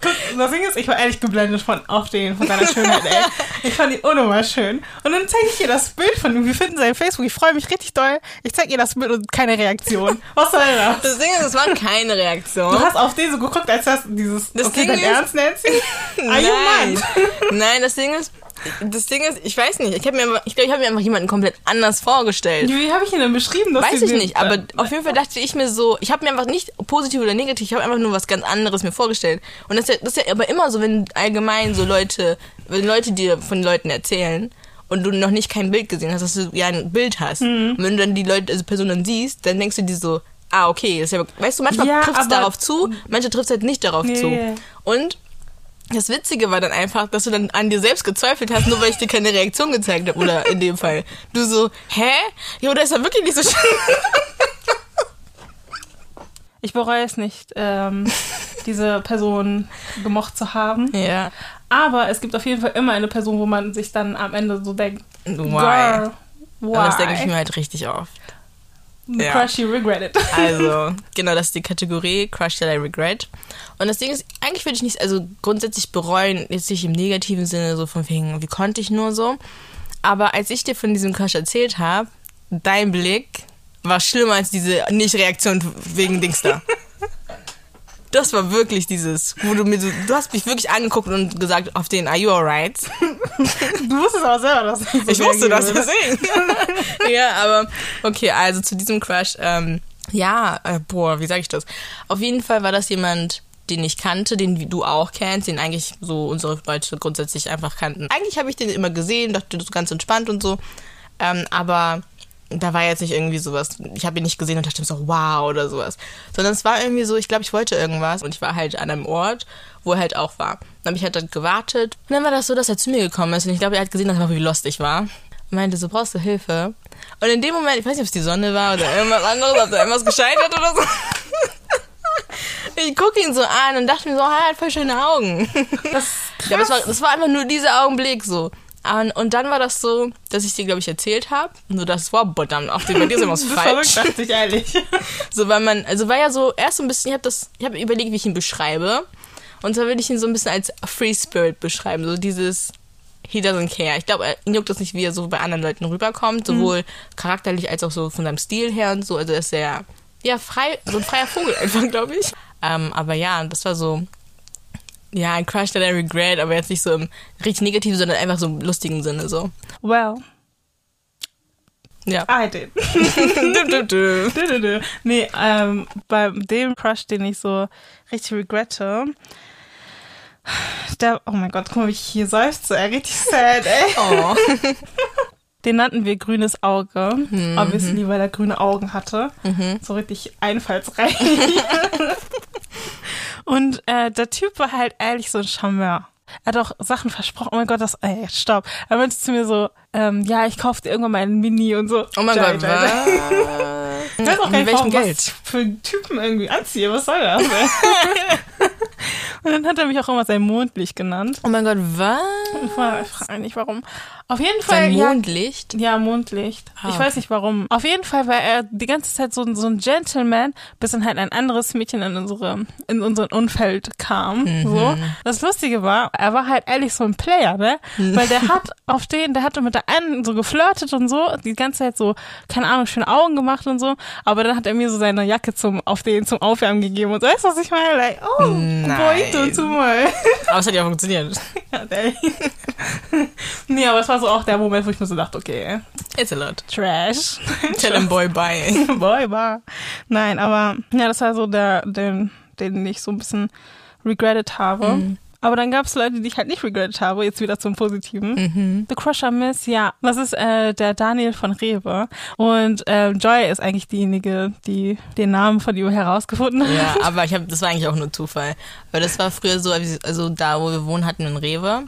guck, das Ding ist, ich war ehrlich geblendet von auf den, von seiner Schönheit, ey. Ich fand ihn unnormal schön. Und dann zeige ich ihr das Bild von ihm. Wir finden sein Facebook. Ich freue mich richtig doll. Ich zeige ihr das Bild und keine Reaktion. Was soll das? Das Ding ist, es war keine Reaktion. Du hast auf den so geguckt, als das dieses. Das okay, Ding dein ist- Ernst, Nancy? Are Nein. Nein, das Ding ist, das Ding ist, ich weiß nicht, ich habe mir, ich glaube, ich habe mir einfach jemanden komplett anders vorgestellt. Wie habe ich ihn denn beschrieben? Weiß ich nicht, aber auf jeden Fall dachte ich mir so, ich habe mir einfach nicht positiv oder negativ, ich habe einfach nur was ganz anderes mir vorgestellt. Und das ist, ja, das ist ja aber immer so, wenn allgemein so Leute, wenn Leute dir von Leuten erzählen und du noch nicht kein Bild gesehen hast, dass du ja ein Bild hast. Mhm. Und wenn du dann die Leute, also Person dann siehst, dann denkst du dir so, ah, okay, das ist ja, weißt du, manchmal Ja, trifft es darauf zu, manche trifft es halt nicht darauf Nee. zu. Und das Witzige war dann einfach, dass du dann an dir selbst gezweifelt hast, nur weil ich dir keine Reaktion gezeigt habe. Oder in dem Fall. Du so, hä? Jo, das ist ja wirklich nicht so schön. Ich bereue es nicht, ähm, diese Person gemocht zu haben. Ja. Aber es gibt auf jeden Fall immer eine Person, wo man sich dann am Ende so denkt, Why? Why? Aber das denke ich mir halt richtig oft. The ja. crush you regretted. Also, genau, das ist die Kategorie Crush That I Regret. Und das Ding ist, eigentlich würde ich nicht, also grundsätzlich bereuen, jetzt nicht im negativen Sinne, so von wegen, wie konnte ich nur so. Aber als ich dir von diesem Crush erzählt habe, dein Blick war schlimmer als diese Nicht-Reaktion wegen Dings da. Das war wirklich dieses, wo du mir so, du hast mich wirklich angeguckt und gesagt, auf den, are you alright? Du wusstest aber selber, dass ich so Ich wusste das deswegen. ja, aber okay, also zu diesem Crush, ähm, ja, äh, boah, wie sag ich das? Auf jeden Fall war das jemand, den ich kannte, den du auch kennst, den eigentlich so unsere Leute grundsätzlich einfach kannten. Eigentlich habe ich den immer gesehen, dachte, das ist ganz entspannt und so, ähm, aber da war jetzt nicht irgendwie sowas, ich habe ihn nicht gesehen und dachte mir so, wow oder sowas. Sondern es war irgendwie so, ich glaube, ich wollte irgendwas und ich war halt an einem Ort, wo er halt auch war. Dann habe ich halt dann gewartet und dann war das so, dass er zu mir gekommen ist und ich glaube, er hat gesehen, dass er wie lost ich war. Und meinte so, brauchst du Hilfe? Und in dem Moment, ich weiß nicht, ob es die Sonne war oder irgendwas anderes, ob da irgendwas gescheitert oder so. Ich gucke ihn so an und dachte mir so, er hat voll schöne Augen. Das Ja, aber es war, das war einfach nur dieser Augenblick so. Und, und dann war das so, dass ich dir, glaube ich, erzählt habe. Nur das war, boah, dann auch bei dir ist irgendwas falsch. verrückt, dachte ich ehrlich. So, weil man, also war ja so erst so ein bisschen, ich habe das, ich habe überlegt, wie ich ihn beschreibe. Und zwar würde ich ihn so ein bisschen als Free Spirit beschreiben. So dieses, he doesn't care. Ich glaube, ihn juckt das nicht, wie er so bei anderen Leuten rüberkommt. Sowohl charakterlich als auch so von seinem Stil her und so. Also er ist sehr, ja, frei, so ein freier Vogel einfach, glaube ich. Ähm, aber ja, das war so, ja, ein Crush that I regret, aber jetzt nicht so im richtig negativen, sondern einfach so im lustigen Sinne so. Well, Ja. I did. Dö, dö, dö. Nee, ähm, bei dem Crush, den ich so richtig regrette, der, oh mein Gott, guck mal, wie ich hier seufze, ey, richtig sad, ey. Oh. Den nannten wir grünes Auge, Mhm. obviously, weil er grüne Augen hatte. So richtig einfallsreich. Und äh, der Typ war halt ehrlich so ein Charmeur. Er hat auch Sachen versprochen. Oh mein Gott, das, ey, stopp. Er meinte zu mir so, ähm, ja, ich kauf dir irgendwann mal einen Mini und so. Oh mein Jai, Gott, jai, jai. was? Ich weiß auch gar Mit nicht, welchem warum, Geld? was für einen Typen irgendwie anziehe. Was soll das? und dann hat er mich auch immer sein Mondlicht genannt. Oh mein Gott, was? Ich frage mich nicht warum. Auf jeden Fall. Sein ja, Mondlicht? Ja, Mondlicht. Ah, ich weiß nicht warum. Auf jeden Fall war er die ganze Zeit so, ein- so ein Gentleman, bis dann halt ein anderes Mädchen in unsere, in unseren Umfeld kam. Mhm. So. Das Lustige war, er war halt ehrlich so ein Player, ne? Weil der hat auf den, der hatte mit der einen so geflirtet und so, die ganze Zeit so, keine Ahnung, schöne Augen gemacht und so. Aber dann hat er mir so seine Jacke zum, auf den, zum Aufwärmen gegeben und so. Weißt du, was ich meine? Like, oh, Nein. boy, tu mal. Aber es hat ja funktioniert. Ja, nee, aber es war so auch der Moment, wo ich mir so dachte, okay, It's a lot. Trash. Tell him boy bye. Boy, war. Nein, aber ja, das war so der, den, den ich so ein bisschen regretted habe. Mhm. Aber dann gab es Leute, die ich halt nicht regretted habe, jetzt wieder zum Positiven. Mhm. The Crusher Miss, ja, das ist äh, der Daniel von Rewe. Und äh, Joy ist eigentlich diejenige, die den Namen von ihm herausgefunden hat. Ja, aber ich hab, das war eigentlich auch nur Zufall. Weil das war früher so, also da, wo wir wohnen, hatten wir einen Rewe.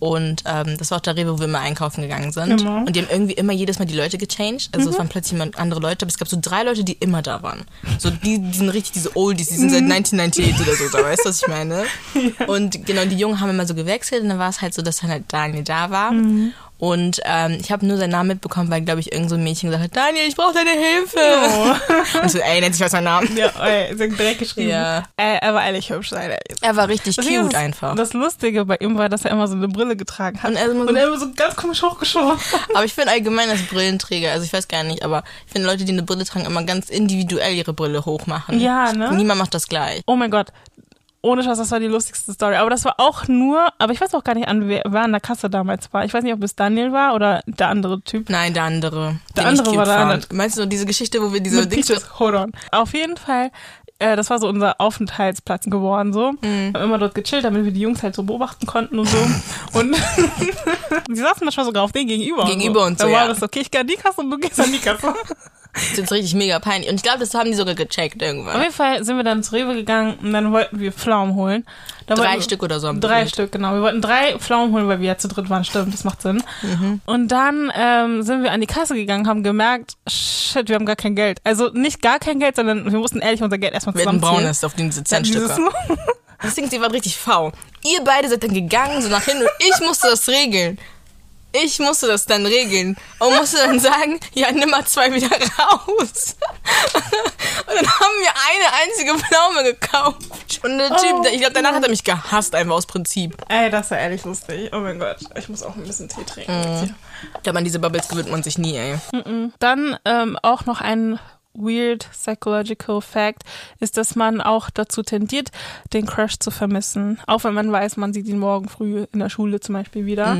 Und ähm, das war auch der Rewe, wo wir immer einkaufen gegangen sind. Immer. Und die haben irgendwie immer jedes Mal die Leute gechanged. Also es waren plötzlich immer andere Leute, aber es gab so drei Leute, die immer da waren. So die, die sind richtig diese Oldies, die sind seit 1998 oder so da, weißt du, was ich meine? Und genau, die Jungen haben immer so gewechselt und dann war es halt so, dass dann halt Daniel da war. Und ähm, ich habe nur seinen Namen mitbekommen, weil, glaube ich, irgend so ein Mädchen gesagt hat, Daniel, ich brauche deine Hilfe. Und ich so, ey, nennt sich was sein Name. Ja, ey, ist direkt geschrieben. Ja. Äh, er war ehrlich hübsch, Alter. Er war richtig Ding cute ist, einfach. Das Lustige bei ihm war, dass er immer so eine Brille getragen hat. Und er immer so- und er immer so ganz komisch hochgeschoben. Aber ich finde allgemein als Brillenträger, also ich weiß gar nicht, aber ich finde Leute, die eine Brille tragen, immer ganz individuell ihre Brille hochmachen. Ja, ne? Niemand macht das gleich. Oh mein Gott. Ohne Scheiß, das war die lustigste Story. Aber das war auch nur, aber ich weiß auch gar nicht, an wer, wer an der Kasse damals war. Ich weiß nicht, ob es Daniel war oder der andere Typ. Nein, der andere. Der andere war der andere. Meinst du diese Geschichte, wo wir diese Dings... Hold on. Auf jeden Fall, äh, das war so unser Aufenthaltsplatz geworden, so. Mhm. Wir haben immer dort gechillt, damit wir die Jungs halt so beobachten konnten und so. und die saßen manchmal sogar auf den gegenüber. Gegenüber und so, Da war ja. das okay, ich gehe an die Kasse und du gehst an die Kasse. Das ist jetzt richtig mega peinlich. Und ich glaube, das haben die sogar gecheckt Auf irgendwann. jeden Fall sind wir dann zu Rewe gegangen und dann wollten wir Pflaumen holen. Da Drei Stück oder so. haben Drei wir Stück, genau. Wir wollten drei Pflaumen holen, weil wir ja zu dritt waren. Stimmt, das macht Sinn. Mhm. Und dann ähm, sind wir an die Kasse gegangen, haben gemerkt, shit, wir haben gar kein Geld. Also nicht gar kein Geld, sondern wir mussten ehrlich unser Geld erstmal Wir zusammenziehen. braunes auf diese Centstücke. Das Ding ihr wart richtig faul. Ihr beide seid dann gegangen, so nach hinten und ich musste das regeln. Ich musste das dann regeln und musste dann sagen, ja, nimm mal zwei wieder raus. Und dann haben wir eine einzige Pflaume gekauft. Und der Typ, Oh. ich glaube, danach hat er mich gehasst, einfach aus Prinzip. Ey, das war ehrlich lustig. Oh mein Gott, ich muss auch ein bisschen Tee trinken. Mhm. Ich glaube, an diese Bubbles gewöhnt man sich nie, ey. Dann ähm, auch noch ein weird psychological fact ist, dass man auch dazu tendiert, den Crush zu vermissen. Auch wenn man weiß, man sieht ihn morgen früh in der Schule zum Beispiel wieder,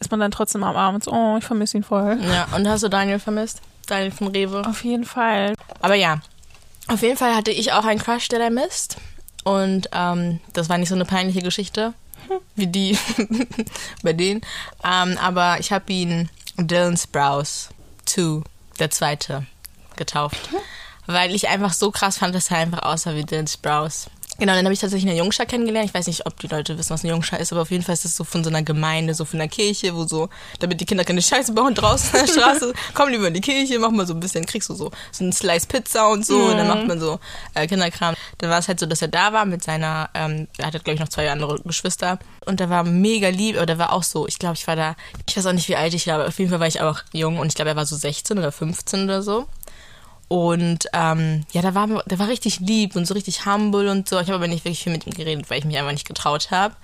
ist man dann trotzdem am Abend so, oh, ich vermisse ihn voll. Ja, und hast du Daniel vermisst? Daniel von Rewe. Auf jeden Fall. Aber ja, auf jeden Fall hatte ich auch einen Crush, der da misst. Und ähm, das war nicht so eine peinliche Geschichte wie die bei denen. Ähm, aber ich habe ihn Dylan Sprouse 2, der zweite, getauft. Weil ich einfach so krass fand, dass er einfach aussah wie Dylan Sprouse. Genau, dann habe ich tatsächlich eine Jungschar kennengelernt. Ich weiß nicht, ob die Leute wissen, was eine Jungschar ist, aber auf jeden Fall ist das so von so einer Gemeinde, so von einer Kirche, wo so, damit die Kinder keine Scheiße bauen draußen an der Straße, komm lieber in die Kirche, mach mal so ein bisschen, kriegst du so, so einen Slice Pizza und so, und dann macht man so äh, Kinderkram. Dann war es halt so, dass er da war mit seiner, ähm, er hatte, glaube ich, noch zwei andere Geschwister und der war mega lieb, aber der war auch so, ich glaube, ich war da, ich weiß auch nicht, wie alt ich war, aber auf jeden Fall war ich auch jung und ich glaube, er war so 16 oder 15 oder so. Und ähm, ja, der war, der war richtig lieb und so richtig humble und so. Ich habe aber nicht wirklich viel mit ihm geredet, weil ich mich einfach nicht getraut habe.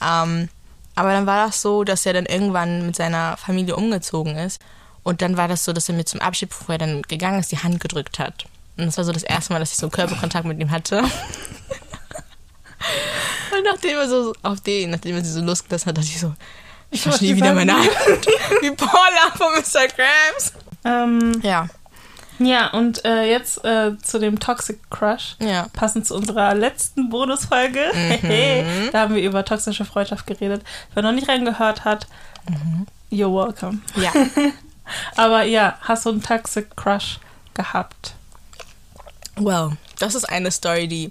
Ähm, aber dann war das so, dass er dann irgendwann mit seiner Familie umgezogen ist. Und dann war das so, dass er mir zum Abschied, bevor er dann gegangen ist, die Hand gedrückt hat. Und das war so das erste Mal, dass ich so Körperkontakt mit ihm hatte. und nachdem er so auf den, nachdem er sie so losgelassen hat, dachte ich so, ich nie wieder meine Hand. Wie Paula von Mr. Krabs. Ähm, Ja, ja, und äh, jetzt äh, zu dem Toxic Crush. ja. Passend zu unserer letzten Bonusfolge. Mhm. da haben wir über toxische Freundschaft geredet. Wer noch nicht reingehört hat, you're welcome. Ja. Aber ja, hast du einen Toxic Crush gehabt? Well, das ist eine Story, die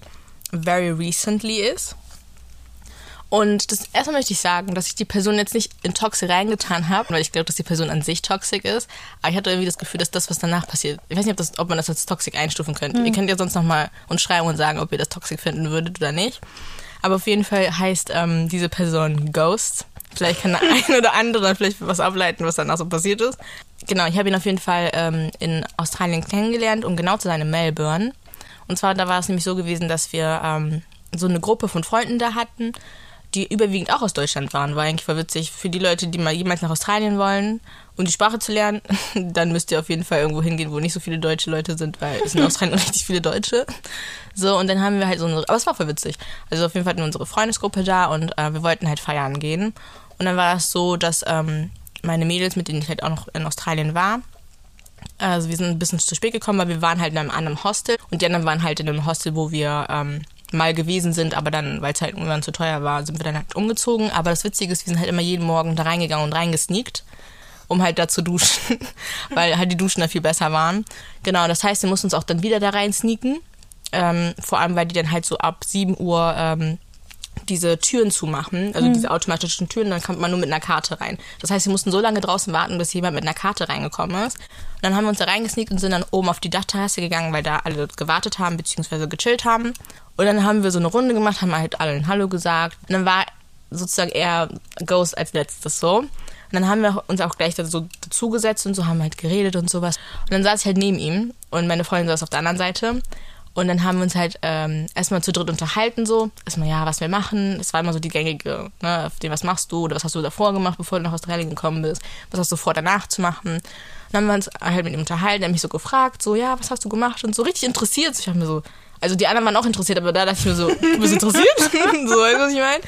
very recently ist. Und das erstmal möchte ich sagen, dass ich die Person jetzt nicht in Toxic reingetan habe, weil ich glaube, dass die Person an sich toxic ist. Aber ich hatte irgendwie das Gefühl, dass das, was danach passiert, ich weiß nicht, ob, das, ob man das als toxic einstufen könnte. Ihr könnt ja sonst nochmal uns schreiben und sagen, ob ihr das toxic finden würdet oder nicht. Aber auf jeden Fall heißt ähm, diese Person Ghost. Vielleicht kann der ein oder andere dann vielleicht was ableiten, was danach so passiert ist. Genau, ich habe ihn auf jeden Fall ähm, in Australien kennengelernt, um genau zu sein in Melbourne. Und zwar, da war es nämlich so gewesen, dass wir ähm, so eine Gruppe von Freunden da hatten, die überwiegend auch aus Deutschland waren. War eigentlich voll witzig. Für die Leute, die mal jemals nach Australien wollen, um die Sprache zu lernen, dann müsst ihr auf jeden Fall irgendwo hingehen, wo nicht so viele deutsche Leute sind, weil es sind in Australien richtig viele Deutsche. So, und dann haben wir halt so unsere, aber es war voll witzig. Also auf jeden Fall hatten wir unsere Freundesgruppe da und äh, wir wollten halt feiern gehen. Und dann war es so, dass ähm, meine Mädels, mit denen ich halt auch noch in Australien war, also wir sind ein bisschen zu spät gekommen, weil wir waren halt in einem anderen Hostel und die anderen waren halt in einem Hostel, wo wir ähm, mal gewesen sind, aber dann, weil es halt irgendwann zu teuer war, sind wir dann halt umgezogen. Aber das Witzige ist, wir sind halt immer jeden Morgen da reingegangen und reingesneakt, um halt da zu duschen, weil halt die Duschen da viel besser waren. Genau, das heißt, wir mussten uns auch dann wieder da rein sneaken. Ähm, vor allem, weil die dann halt so ab 7 Uhr ähm, diese Türen zumachen, also mhm. diese automatischen Türen, dann kommt man nur mit einer Karte rein. Das heißt, wir mussten so lange draußen warten, bis jemand mit einer Karte reingekommen ist. Und dann haben wir uns da reingesneakt und sind dann oben auf die Dachterrasse gegangen, weil da alle gewartet haben, beziehungsweise gechillt haben. Und dann haben wir so eine Runde gemacht, haben halt alle ein Hallo gesagt. Und dann war sozusagen eher Ghost als letztes so. Und dann haben wir uns auch gleich so dazugesetzt und so haben halt geredet und sowas. Und dann saß ich halt neben ihm und meine Freundin saß auf der anderen Seite. Und dann haben wir uns halt ähm, erstmal zu dritt unterhalten, so. Erstmal, ja, was wir machen. Es war immer so die gängige, ne, auf den, was machst du oder was hast du davor gemacht, bevor du nach Australien gekommen bist? Was hast du vor, danach zu machen? Und dann haben wir uns halt mit ihm unterhalten, er hat mich so gefragt, so, ja, was hast du gemacht? Und so richtig interessiert. Ich habe mir so, also die anderen waren auch interessiert, aber da dachte ich mir so, du bist interessiert? so, weißt du, was ich meine?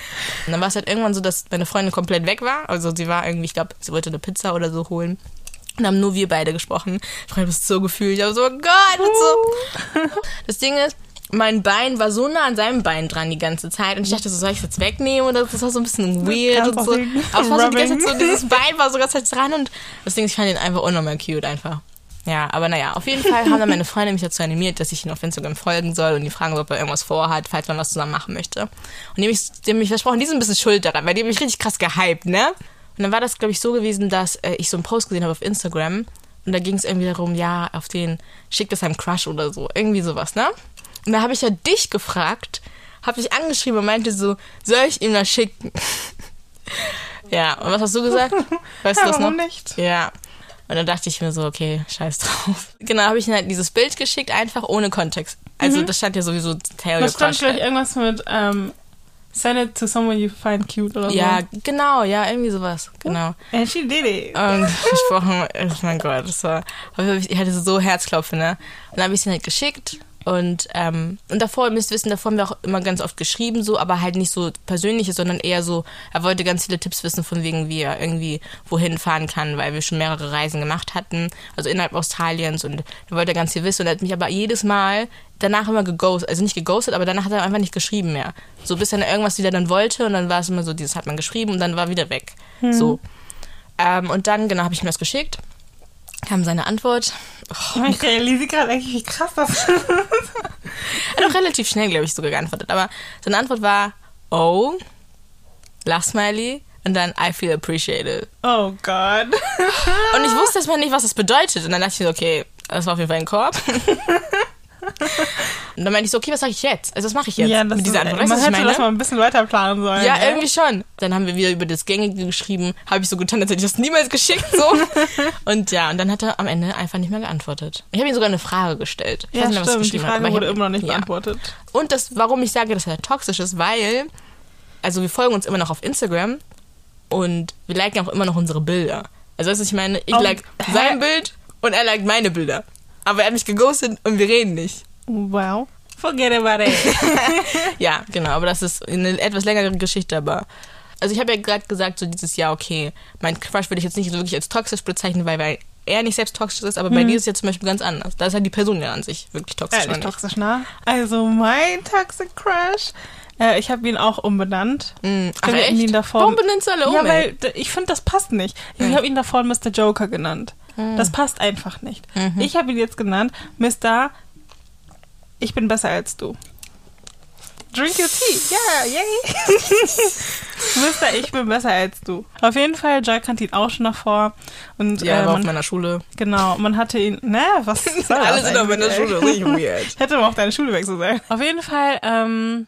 Und dann war es halt irgendwann so, dass meine Freundin komplett weg war. Also sie war irgendwie, ich glaube, sie wollte eine Pizza oder so holen. Und haben nur wir beide gesprochen. Ich habe das so gefühlt. Ich habe so, oh Gott, so. Das Ding ist, mein Bein war so nah an seinem Bein dran die ganze Zeit. Und ich dachte so, soll ich es jetzt wegnehmen? Oder das war so ein bisschen weird und so. Aber es war so die ganze Zeit so, dieses Bein war so ganz dran. Und das Ding ist, ich fand ihn einfach unnormal cute einfach. Ja, aber naja, auf jeden Fall haben dann meine Freunde mich dazu animiert, dass ich ihn auf Instagram folgen soll und die fragen, ob er irgendwas vorhat, falls man was zusammen machen möchte. Und die haben mich, die haben mich versprochen, die sind ein bisschen schuld daran, weil die haben mich richtig krass gehypt, ne? Und dann war das, glaube ich, so gewesen, dass äh, ich so einen Post gesehen habe auf Instagram und da ging es irgendwie darum, ja, auf den schickt es einem Crush oder so, irgendwie sowas, ne? Und da habe ich ja dich gefragt, habe dich angeschrieben und meinte so, soll ich ihm das schicken? ja, und was hast du gesagt? Weißt du das warum noch? nicht? Ja, und dann dachte ich mir so, okay, scheiß drauf. Genau, habe ich ihm halt dieses Bild geschickt, einfach ohne Kontext. Also mhm. das stand ja sowieso Tell Was stand vielleicht irgendwas mit ähm, Send it to someone you find cute oder so. Ja, genau, ja, irgendwie sowas. Genau. And she did it. Und versprochen, oh mein Gott, das war, ich hatte so Herzklopfen, ne? Und dann habe ich sie halt geschickt und, ähm, und davor, ihr müsst wissen, davor haben wir auch immer ganz oft geschrieben, so, aber halt nicht so persönliches, sondern eher so, er wollte ganz viele Tipps wissen, von wegen, wie er irgendwie wohin fahren kann, weil wir schon mehrere Reisen gemacht hatten, also innerhalb Australiens und er wollte ganz viel wissen und er hat mich aber jedes Mal danach immer geghostet, also nicht geghostet, aber danach hat er einfach nicht geschrieben mehr. So bis er irgendwas wieder dann wollte und dann war es immer so, dieses hat man geschrieben und dann war wieder weg. Hm. So. Ähm, und dann, genau, habe ich ihm das geschickt kam seine Antwort. Oh, ich realisiere gerade eigentlich, wie krass das ist. er hat auch relativ schnell, glaube ich, sogar geantwortet. Aber seine Antwort war, oh, Lachsmiley und dann I feel appreciated. Oh Gott. und ich wusste erstmal nicht, was das bedeutet. Und dann dachte ich so, okay, das war auf jeden Fall ein Korb. Und dann meinte ich so, okay, was sage ich jetzt? Also was mache ich jetzt ja, mit dieser Antwort? Weißt, man hätte das mal ein bisschen weiter planen sollen. Ja, ey. irgendwie schon. Dann haben wir wieder über das Gängige geschrieben. Habe ich so getan, als hätte ich das niemals geschickt. so. und ja, und dann hat er am Ende einfach nicht mehr geantwortet. Ich habe ihm sogar eine Frage gestellt. Ich ja, nicht mehr, stimmt. Die Frage hat, wurde immer noch nicht ja. beantwortet. Und das, warum ich sage, dass er toxisch ist, weil, also wir folgen uns immer noch auf Instagram und wir liken auch immer noch unsere Bilder. Also, was ich meine, ich oh, like sein Bild und er liked meine Bilder. Aber er hat mich geghostet und wir reden nicht. Wow. Forget about it. ja, genau, aber das ist eine etwas längere Geschichte, aber. Also ich habe ja gerade gesagt, so dieses Jahr, okay, mein Crush würde ich jetzt nicht wirklich als toxisch bezeichnen, weil, weil er nicht selbst toxisch ist, aber hm. bei dir ist es jetzt zum Beispiel ganz anders. Da ist halt die Person ja an sich wirklich toxisch. Ehrlich toxisch, ne? Also mein Toxic Crush, äh, ich habe ihn auch umbenannt. Mm. Ach, echt? Ihn davor, Warum benennst du alle um? Ja, weil ich finde, das passt nicht. Ich hm. habe ihn davor Mr. Joker genannt. Hm. Das passt einfach nicht. Mhm. Ich habe ihn jetzt genannt Mr. Ich bin besser als du. Drink your tea. Ja, yeah, yay. Mister, ich bin besser als du. Auf jeden Fall, Joy kannte ihn auch schon davor. Und, ja, äh, war auf meiner Schule. Genau, man hatte ihn, ne, was soll Alles in meiner Schule, richtig weird. Hätte man auf deine Schule wechseln sollen. Auf jeden Fall, ähm,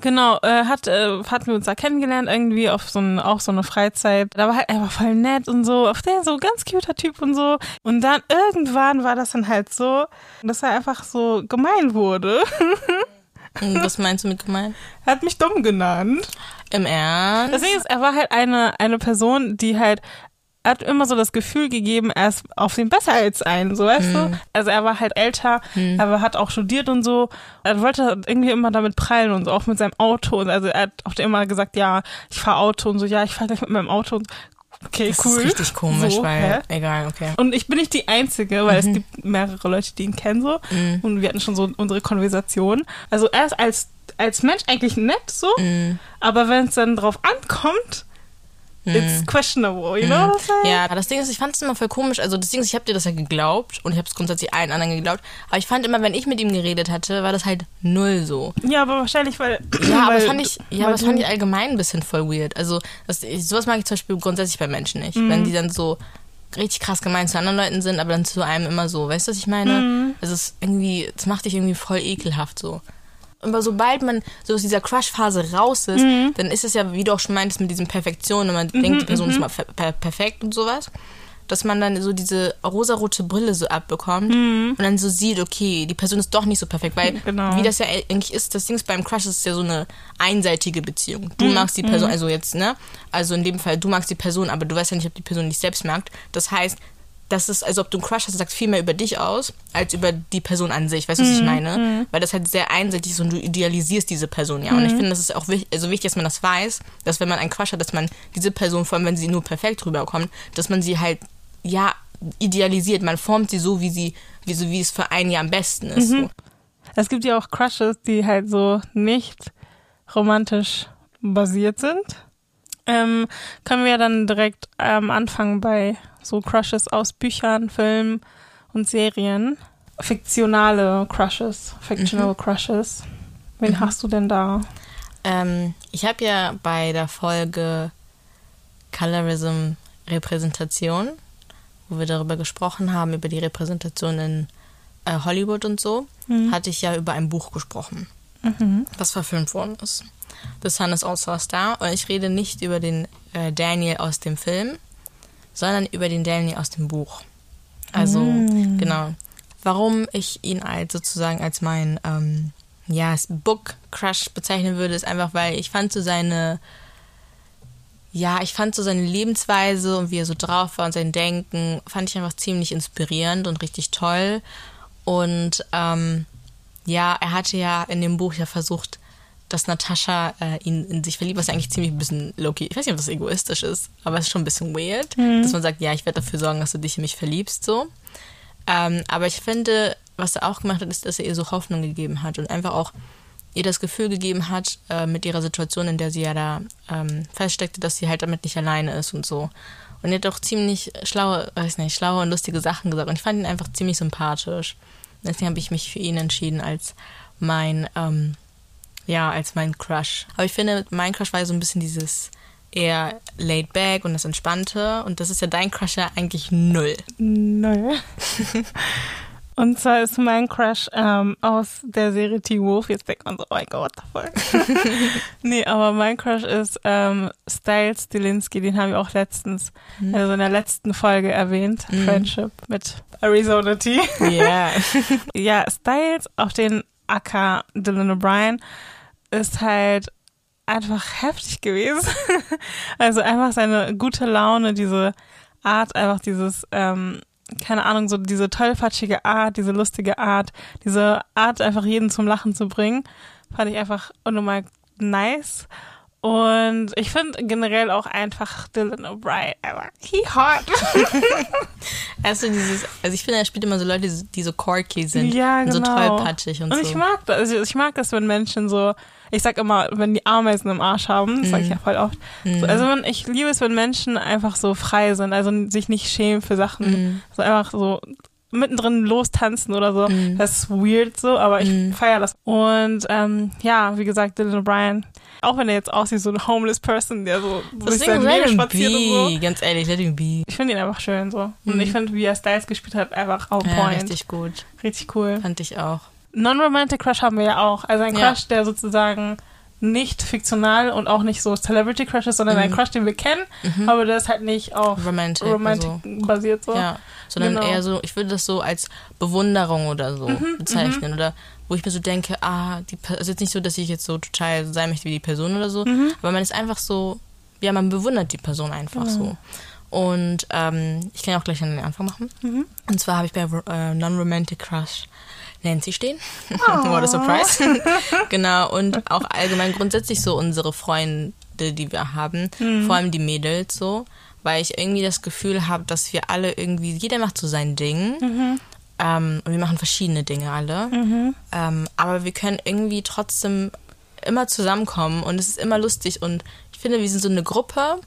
Genau, äh, hat, äh, hatten wir uns da kennengelernt, irgendwie auf so ein, auch so eine Freizeit. Da war halt einfach voll nett und so, auf der so ganz cuter Typ und so. Und dann irgendwann war das dann halt so, dass er einfach so gemein wurde. Und was meinst du mit gemein? er hat mich dumm genannt. Im Ernst? Ding ist, er war halt eine, eine Person, die halt hat immer so das Gefühl gegeben, er ist auf den besser als einen, so weißt du? Also er war halt älter, aber hat auch studiert und so. Er wollte irgendwie immer damit prallen und so, auch mit seinem Auto. Und also er hat auch immer gesagt, ja, ich fahr Auto und so, ja, ich fahr gleich mit meinem Auto und okay, das cool. ist richtig komisch, So, weil, hä? egal, okay. Und ich bin nicht die Einzige, weil es gibt mehrere Leute, die ihn kennen so. Und wir hatten schon so unsere Konversation. Also er ist als, als Mensch eigentlich nett so, Mhm. aber wenn es dann drauf ankommt, it's questionable, you know what I'm saying? Mhm. Ja, das Ding ist, ich fand es immer voll komisch. Also das Ding ist, ich habe dir das ja geglaubt und ich habe es grundsätzlich allen anderen geglaubt. Aber ich fand immer, wenn ich mit ihm geredet hatte, war das halt null so. Ja, aber wahrscheinlich, weil. Ja, aber das fand ich, ja, aber das fand ich allgemein ein bisschen voll weird. Also das, ich, sowas mag ich zum Beispiel grundsätzlich bei Menschen nicht. Mhm. Wenn die dann so richtig krass gemein zu anderen Leuten sind, aber dann zu einem immer so, weißt du, was ich meine? Mhm. Es ist irgendwie, das macht dich irgendwie voll ekelhaft so. Aber sobald man so aus dieser Crush-Phase raus ist, Mhm. dann ist es ja, wie du auch schon meintest, mit diesen Perfektionen und man denkt, die Person ist mal per per perfekt und sowas, dass man dann so diese rosarote Brille so abbekommt und dann so sieht, okay, die Person ist doch nicht so perfekt, weil Genau. wie das ja eigentlich ist, das Ding ist beim Crush ist ja so eine einseitige Beziehung. Du magst die Person, also jetzt, ne? Also in dem Fall, du magst die Person, aber du weißt ja nicht, ob die Person dich selbst mag. Das heißt, das ist, also ob du einen Crush hast, sagt viel mehr über dich aus, als über die Person an sich. Weißt du, was ich meine? Weil das halt sehr einseitig ist und du idealisierst diese Person ja. Und ich finde, das ist auch wichtig, also wichtig, dass man das weiß, dass wenn man einen Crush hat, dass man diese Person, vor allem wenn sie nur perfekt rüberkommt, dass man sie halt, ja, idealisiert. Man formt sie so, wie sie, wie, so, wie es für einen ja am besten ist. So. Es gibt ja auch Crushes, die halt so nicht romantisch basiert sind. Ähm, können wir dann direkt ähm, anfangen bei so Crushes aus Büchern, Filmen und Serien. Fiktionale Crushes, fictional Crushes. Wen hast du denn da? Ähm, ich habe ja bei der Folge Colorism Repräsentation, wo wir darüber gesprochen haben, über die Repräsentation in äh, Hollywood und so, hatte ich ja über ein Buch gesprochen, was verfilmt worden ist. The Sun is also a Star. Und ich rede nicht über den äh, Daniel aus dem Film, sondern über den Daniel aus dem Buch. Also, genau. Warum ich ihn als sozusagen als mein ähm, ja, Book Crush bezeichnen würde, ist einfach, weil ich fand so seine ja, ich fand so seine Lebensweise und wie er so drauf war und sein Denken, fand ich einfach ziemlich inspirierend und richtig toll. Und ähm, ja, er hatte ja in dem Buch ja versucht, dass Natascha äh, ihn in sich verliebt, was eigentlich ziemlich ein bisschen low-key, ich weiß nicht, ob das egoistisch ist, aber es ist schon ein bisschen weird, dass man sagt, ja, ich werde dafür sorgen, dass du dich in mich verliebst, so. Ähm, aber ich finde, was er auch gemacht hat, ist, dass er ihr so Hoffnung gegeben hat und einfach auch ihr das Gefühl gegeben hat, äh, mit ihrer Situation, in der sie ja da ähm, feststeckte, dass sie halt damit nicht alleine ist und so. Und er hat auch ziemlich schlaue, weiß nicht, schlaue und lustige Sachen gesagt. Und ich fand ihn einfach ziemlich sympathisch. Deswegen habe ich mich für ihn entschieden als mein, ähm, ja, als mein Crush. Aber ich finde, mein Crush war ja so ein bisschen dieses eher laid back und das Entspannte. Und das ist ja dein Crush ja eigentlich null. Nö. Und zwar ist mein Crush ähm, aus der Serie Teen Wolf. Jetzt denkt man so, oh mein Gott, what the fuck. nee, aber mein Crush ist ähm, Styles Stilinski. Den haben wir auch letztens, also in der letzten Folge erwähnt. Friendship mit Arizona Tea. Ja. ja, Styles auf den Acker Dylan O'Brien ist halt einfach heftig gewesen. also einfach seine gute Laune, diese Art, einfach dieses, ähm, keine Ahnung, so diese tollpatschige Art, diese lustige Art, diese Art, einfach jeden zum Lachen zu bringen, fand ich einfach unnormal nice. Und ich finde generell auch einfach Dylan O'Brien, aber he hot. Also dieses, also ich finde, er spielt immer so Leute, die so quirky sind. Ja, und so genau. tollpatschig und, Und so. ich mag das. Also ich mag das, wenn Menschen so, ich sag immer, wenn die Ameisen im Arsch haben, das sag ich Mhm. ja voll oft. So, also wenn, ich liebe es, wenn Menschen einfach so frei sind, also sich nicht schämen für Sachen, Mhm. so einfach so mittendrin lostanzen oder so. Mhm. Das ist weird so, aber ich Mhm. feiere das. Und ähm, ja, wie gesagt, Dylan O'Brien, auch wenn er jetzt aussieht, so ein homeless person, der so durch sein Leben spaziert und so. Ganz ehrlich, let him be. Ich finde ihn einfach schön so. Und Mhm. ich finde, wie er Styles gespielt hat, einfach on Ja, point. richtig gut. richtig cool. Fand ich auch. Non-Romantic Crush haben wir ja auch. Also ein Ja. Crush, der sozusagen nicht fiktional und auch nicht so Celebrity Crushes, sondern ein Crush, den wir kennen, aber der ist halt nicht auf Romantic. Romantic also. basiert so. Ja, sondern Genau. eher so, ich würde das so als Bewunderung oder so bezeichnen. Oder wo ich mir so denke, ah, die, also jetzt nicht so, dass ich jetzt so total sein möchte wie die Person oder so, aber man ist einfach so, ja, man bewundert die Person einfach so. Und ähm, ich kann ja auch gleich an den Anfang machen. Und zwar habe ich bei äh, Non-Romantic Crush Nancy stehen. What a surprise. genau, und auch allgemein grundsätzlich so unsere Freunde, die wir haben, vor allem die Mädels so, weil ich irgendwie das Gefühl habe, dass wir alle irgendwie, jeder macht so sein Ding. Ähm, und wir machen verschiedene Dinge alle. Ähm, aber wir können irgendwie trotzdem immer zusammenkommen und es ist immer lustig und ich finde, wir sind so eine Gruppe,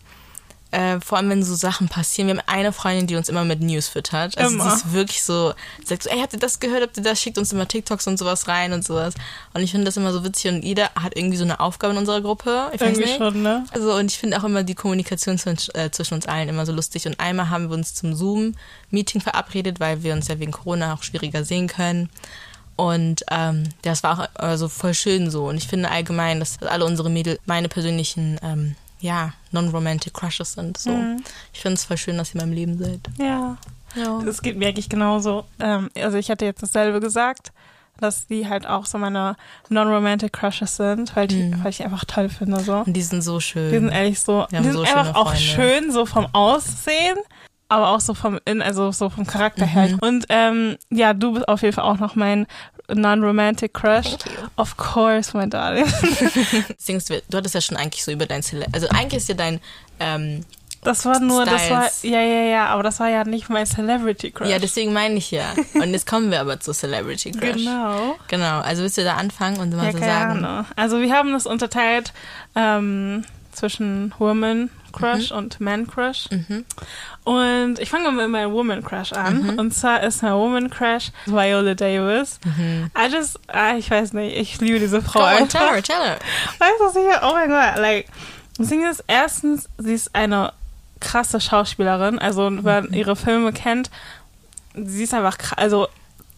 äh, vor allem wenn so Sachen passieren. Wir haben eine Freundin, die uns immer mit News füttert. Also Immer. sie ist wirklich so, sagt so, ey, habt ihr das gehört, habt ihr das, schickt uns immer TikToks und sowas rein und sowas. Und ich finde das immer so witzig und jeder hat irgendwie so eine Aufgabe in unserer Gruppe. Ich weiß Irgendwie nicht. schon, ne? Also und ich finde auch immer die Kommunikation zwischen, äh, zwischen uns allen immer so lustig. Und einmal haben wir uns zum Zoom-Meeting verabredet, weil wir uns ja wegen Corona auch schwieriger sehen können. Und ähm, das war auch also voll schön so. Und ich finde allgemein, dass alle unsere Mädel meine persönlichen, ähm, ja, non-romantic Crushes sind. So. Ich finde es voll schön, dass ihr in meinem Leben seid. Ja. Ja. Das geht mir eigentlich genauso. Ähm, also ich hatte jetzt dasselbe gesagt, dass die halt auch so meine non-romantic Crushes sind, weil, die, weil ich die einfach toll finde. So. Und die sind so schön. Die sind ehrlich so, die sind so einfach auch schön, so vom Aussehen, aber auch so vom In, also so vom Charakter Mhm. her. Und ähm, ja, du bist auf jeden Fall auch noch mein non-romantic Crush. Of course, my darling. Du hattest ja schon eigentlich so über dein Cele Also eigentlich ist ja dein, ähm, Das war nur, das war, Styles. ja, ja, ja, aber das war ja nicht mein Celebrity Crush. ja, deswegen meine ich ja. Und jetzt kommen wir aber zu Celebrity Crush. Genau. Genau, also willst du da anfangen und mal Ja, so sagen? Ahnung. Also wir haben das unterteilt ähm, zwischen Woman Crush und Man Crush. Mhm. Und ich fange mal mit meinem Woman Crush an. Mhm. Und zwar ist mein Woman Crush Viola Davis. I just, ah, ich weiß nicht, ich liebe diese Frau Go on, tell her, tell her. Weißt du, sicher? Oh mein Gott. Like, das Ding ist, erstens, sie ist eine krasse Schauspielerin. Also, wenn man ihre Filme kennt, sie ist einfach krass. Also,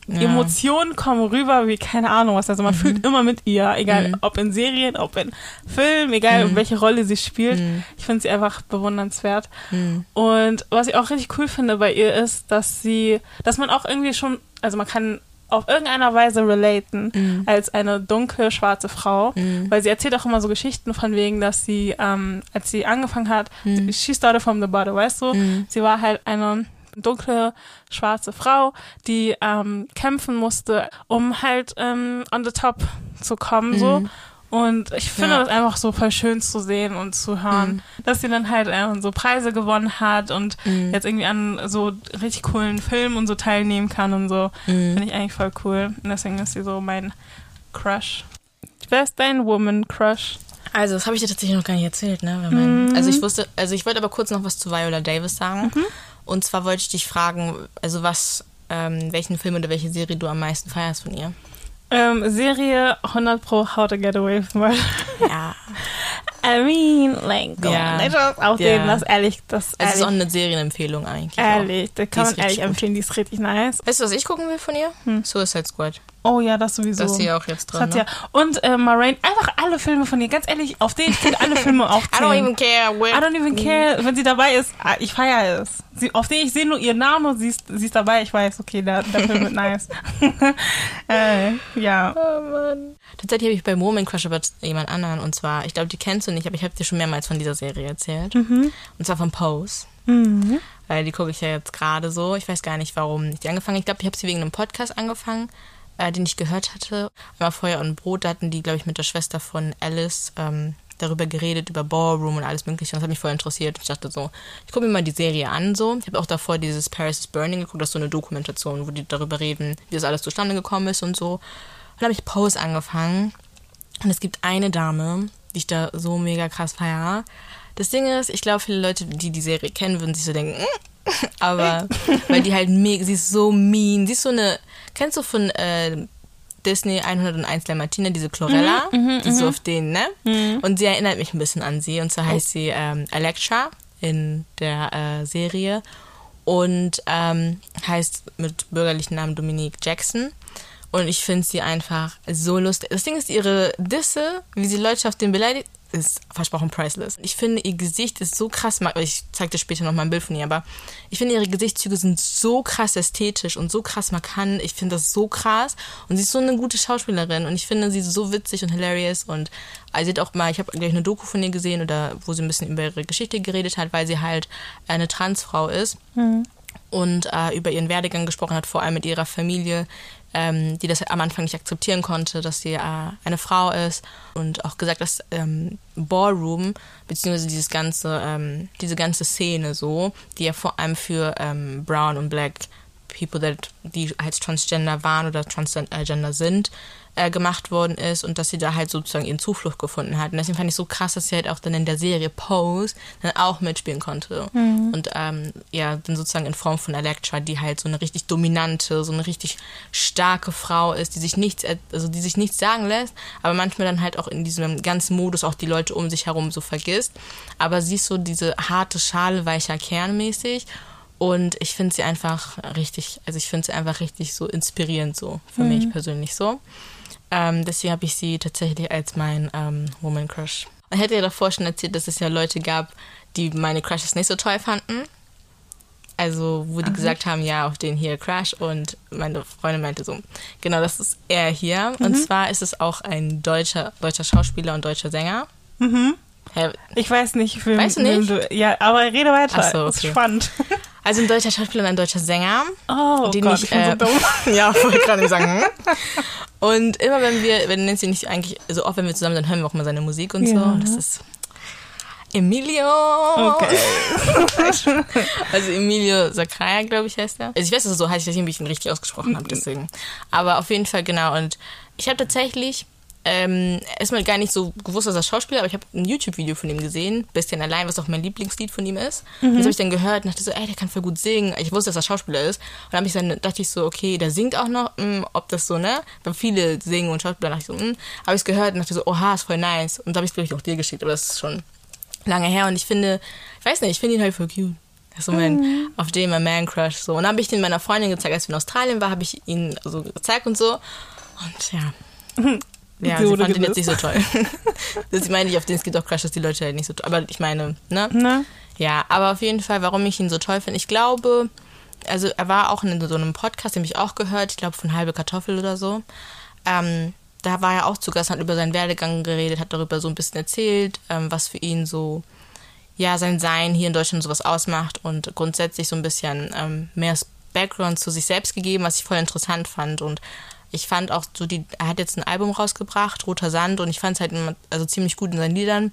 Ja. Emotionen kommen rüber wie keine Ahnung was. Also, man fühlt immer mit ihr, egal Mhm. ob in Serien, ob in Filmen, egal Mhm. welche Rolle sie spielt. Mhm. Ich finde sie einfach bewundernswert. Mhm. Und was ich auch richtig cool finde bei ihr ist, dass sie, dass man auch irgendwie schon, also man kann auf irgendeiner Weise relaten Mhm. als eine dunkle, schwarze Frau, Mhm. weil sie erzählt auch immer so Geschichten von wegen, dass sie, ähm, als sie angefangen hat, Mhm. she started from the bottom, weißt du? Mhm. Sie war halt eine dunkle, schwarze Frau, die ähm, kämpfen musste, um halt ähm, on the top zu kommen, so. Mhm. Und ich finde Ja. das einfach so voll schön zu sehen und zu hören, dass sie dann halt äh, so Preise gewonnen hat und Mhm. jetzt irgendwie an so richtig coolen Filmen und so teilnehmen kann und so. Mhm. Finde ich eigentlich voll cool. Und deswegen ist sie so mein Crush. Wer ist dein Woman Crush? Also, das habe ich dir tatsächlich noch gar nicht erzählt, ne? Mein, Mhm. Also ich wusste, also ich wollte aber kurz noch was zu Viola Davis sagen. Und zwar wollte ich dich fragen, also was, ähm, welchen Film oder welche Serie du am meisten feierst von ihr. Ähm, Serie 100 Pro How to Get Away with Murder. Ja. I mean, like, come Ja. on, auch Ja. den, das ehrlich, das Es ist auch eine Serienempfehlung eigentlich. ehrlich, da kann man ehrlich empfehlen, die ist richtig nice. Weißt du, was ich gucken will von ihr? Hm. Suicide Squad. Oh ja, das sowieso. Das ist hier auch jetzt Das drin. hat Ne? ja. Und äh, Moraine, einfach alle Filme von ihr, ganz ehrlich, auf denen ich alle Filme I aufzählen. don't even care. I don't even care, wenn sie dabei ist. ah, Ich feiere es. Sie, auf denen ich sehe nur ihren Namen und sie ist, sie ist dabei. Ich weiß, okay, der, der Film wird nice. äh, ja. Oh Mann. Tatsächlich habe ich bei Moment Crush aber jemand anderen und zwar, ich glaube, die kennst du nicht, aber ich habe dir schon mehrmals von dieser Serie erzählt. Und zwar von Pose. Mhm. Weil die gucke ich ja jetzt gerade so. Ich weiß gar nicht, warum ich die angefangen. Ich glaube, ich habe sie wegen einem Podcast angefangen, äh, den ich gehört hatte. Einmal Feuer und Brot, da hatten die, glaube ich, mit der Schwester von Alice ähm, darüber geredet, über Ballroom und alles mögliche. Und das hat mich voll interessiert. Ich dachte so, ich gucke mir mal die Serie an. so. Ich habe auch davor dieses Paris is Burning geguckt, das ist so eine Dokumentation, wo die darüber reden, wie das alles zustande gekommen ist und so. Und dann habe ich Pose angefangen. Und es gibt eine Dame, die ich da so mega krass feiere. Das Ding ist, ich glaube, viele Leute, die die Serie kennen, würden sich so denken, "Mm." Aber weil die halt mega, sie ist so mean. Sie ist so eine, kennst du von äh, Disney 101 Dalmatiner, diese Chlorella? die ist so auf den, ne? Und sie erinnert mich ein bisschen an sie. Und zwar heißt sie ähm, Electra in der äh, Serie und ähm, heißt mit bürgerlichen Namen Dominique Jackson. Und ich finde sie einfach so lustig. Das Ding ist, ihre Disse, wie sie Leute auf den beleidigt, ist versprochen priceless. Ich finde, ihr Gesicht ist so krass. Ich zeig dir später noch mal ein Bild von ihr, aber ich finde, ihre Gesichtszüge sind so krass ästhetisch und so krass markant. Ich finde das so krass. Und sie ist so eine gute Schauspielerin. Und ich finde sie so witzig und hilarious. Und also sie hat auch mal, ich habe gleich eine Doku von ihr gesehen, oder wo sie ein bisschen über ihre Geschichte geredet hat, weil sie halt eine Transfrau ist. Mhm. Und äh, über ihren Werdegang gesprochen hat, vor allem mit ihrer Familie, ähm, die das am Anfang nicht akzeptieren konnte, dass sie äh, eine Frau ist und auch gesagt, dass ähm, Ballroom beziehungsweise dieses ganze ähm, diese ganze Szene so, die ja vor allem für ähm, Brown und Black People, that, die als Transgender waren oder Transgender sind, äh, gemacht worden ist und dass sie da halt sozusagen ihren Zuflucht gefunden hat. Und deswegen fand ich so krass, dass sie halt auch dann in der Serie Pose dann auch mitspielen konnte. Mhm. Und ähm, ja, dann sozusagen in Form von Elektra, die halt so eine richtig dominante, so eine richtig starke Frau ist, die sich nichts, also die sich nichts sagen lässt, aber manchmal dann halt auch in diesem ganzen Modus auch die Leute um sich herum so vergisst. Aber sie ist so diese harte Schale, weicher Kern mäßig. Und ich finde sie einfach richtig, also ich finde sie einfach richtig so inspirierend so, für mhm. mich persönlich so. Ähm, deswegen habe ich sie tatsächlich als mein ähm, Woman Crush. Ich hätte ja davor schon erzählt, dass es ja Leute gab, die meine Crushes nicht so toll fanden. Also, wo die Aha. gesagt haben, ja, auf den hier Crush und meine Freundin meinte so, genau, das ist er hier. Mhm. Und zwar ist es auch ein deutscher, deutscher Schauspieler und deutscher Sänger. Mhm. Ich weiß nicht, für weißt du nicht? Du, ja, aber rede weiter. Ach so, okay. Ist spannend. Also ein deutscher Schauspieler und ein deutscher Sänger. Oh, den Gott, ich, äh, ich so ja, wollte gerade sagen. Und immer wenn wir, wenn Nancy nicht eigentlich, so oft wenn wir zusammen, dann hören wir auch mal seine Musik und ja. so. Und das ist Emilio. Okay. also Emilio Sakaya, glaube ich, heißt er. Also ich weiß, dass er so heißt, ich weiß nicht, ich ihn richtig ausgesprochen habe, deswegen. Aber auf jeden Fall, genau. Und ich habe tatsächlich ähm, erstmal gar nicht so gewusst, dass er Schauspieler, aber ich habe ein YouTube-Video von ihm gesehen, bisschen allein, was auch mein Lieblingslied von ihm ist. Mhm. Das habe ich dann gehört und dachte so, ey, der kann voll gut singen. Ich wusste, dass er Schauspieler ist. Und dann, ich dann dachte ich so, okay, der singt auch noch, mh, hm, ob das so, ne? Weil viele singen und Schauspieler, dachte ich so, mh. Hm. Habe ich es gehört und dachte so, oha, ist voll nice. Und da habe ich es, glaube ich, auch dir geschickt, aber das ist schon lange her. Und ich finde, ich weiß nicht, ich finde ihn halt voll cute. Das ist so mein, mhm. auf dem mein Man-Crush. So. Und dann habe ich den meiner Freundin gezeigt, als wir in Australien waren, habe ich ihn so gezeigt und so. Und ja. Ja, sie, fand ihn jetzt nicht so toll. das meine ich, auf den Skid Crush, dass die Leute halt nicht so toll. Aber ich meine, ne? Na? Ja, aber auf jeden Fall, warum ich ihn so toll finde. Ich glaube, also er war auch in so einem Podcast, den ich auch gehört, ich glaube von Halbe Kartoffel oder so. Ähm, da war er auch zu Gast, hat über seinen Werdegang geredet, hat darüber so ein bisschen erzählt, ähm, was für ihn so, ja, sein Sein hier in Deutschland sowas ausmacht und grundsätzlich so ein bisschen ähm, mehr Background zu sich selbst gegeben, was ich voll interessant fand und ich fand auch so die, er hat jetzt ein Album rausgebracht, Roter Sand, und ich fand es halt immer, also ziemlich gut in seinen Liedern.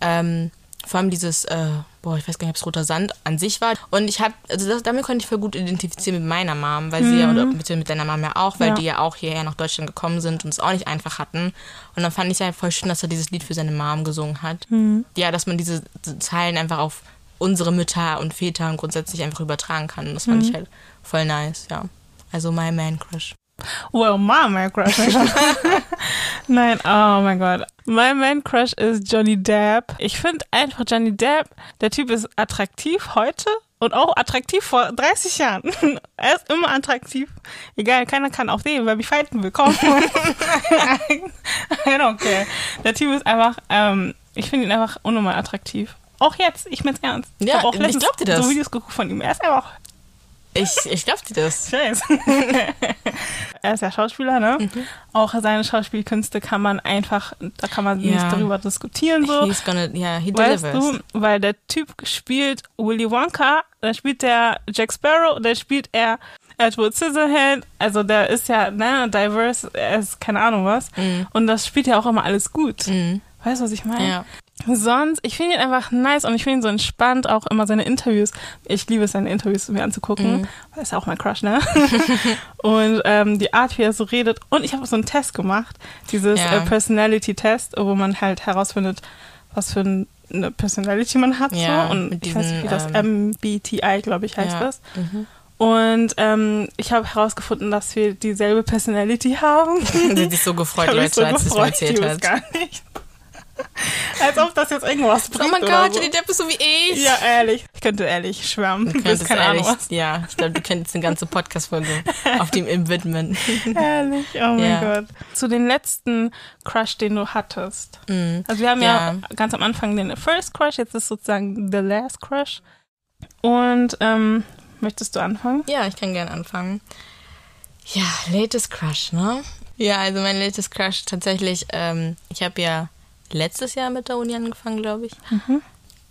Ähm, vor allem dieses, äh, boah, ich weiß gar nicht, ob es Roter Sand an sich war. Und ich habe, also das, damit konnte ich voll gut identifizieren mit meiner Mom, weil mhm. sie ja, oder mit, mit deiner Mom ja auch, weil ja. die ja auch hierher nach Deutschland gekommen sind und es auch nicht einfach hatten. Und dann fand ich es halt voll schön, dass er dieses Lied für seine Mom gesungen hat. Mhm. Ja, dass man diese Zeilen einfach auf unsere Mütter und Väter und grundsätzlich einfach übertragen kann. Und das fand mhm. ich halt voll nice, ja. Also my man crush. Well, my man crush. Nein, oh mein Gott. Mein man crush ist Johnny Depp. Ich finde einfach Johnny Depp, der Typ ist attraktiv heute und auch attraktiv vor 30 Jahren. er ist immer attraktiv. Egal, keiner kann auf den, wer mich fighten will. Komm. I don't care. Der Typ ist einfach, ähm, ich finde ihn einfach unnormal attraktiv. Auch jetzt, ich mein's ernst. Ja, ich ich dir das. so Videos geguckt von ihm. Er ist einfach ich, ich glaube dir das. Scheiße. er ist ja Schauspieler, ne? Mhm. Auch seine Schauspielkünste kann man einfach, da kann man ja. nicht darüber diskutieren. So. He's gonna, yeah, he weißt delivers. du, weil der Typ spielt Willy Wonka, da spielt der Jack Sparrow, da spielt er Edward Scissorhand, also der ist ja, ne, diverse, er ist keine Ahnung was. Mhm. Und das spielt ja auch immer alles gut. Mhm. Weißt du, was ich meine? Ja. Sonst, ich finde ihn einfach nice und ich finde ihn so entspannt, auch immer seine Interviews. Ich liebe es, seine Interviews mir anzugucken. Mhm. Das ist ja auch mein Crush, ne? und ähm, die Art, wie er so redet. Und ich habe so einen Test gemacht, dieses ja. äh, Personality-Test, wo man halt herausfindet, was für eine Personality man hat. Ja, so. Und ich weiß nicht, wie das ähm, MBTI, glaube ich, heißt ja. das. Mhm. Und ähm, ich habe herausgefunden, dass wir dieselbe Personality haben. Sie hat sich so gefreut, Leute, so als es erzählt hat. Gar nicht. Als ob das jetzt irgendwas bringt. Oh mein Gott, so. Johnny Depp ist so wie ich. Ja, ehrlich. Ich könnte ehrlich schwärmen. Du könntest keine Ahnung ehrlich, was. Ja, ich glaube, du könntest eine ganze Podcast-Folge auf dem ihm widmen. Ehrlich, oh mein Ja. Gott. Zu den letzten Crush, den du hattest. Also wir haben ja. Mhm. Ja. ganz am Anfang den First Crush, jetzt ist sozusagen the last Crush. Und ähm, möchtest du anfangen? Ja, ich kann gerne anfangen. Ja, latest Crush, ne? Ja, also mein latest Crush tatsächlich, ähm, ich habe ja letztes Jahr mit der Uni angefangen, glaube ich.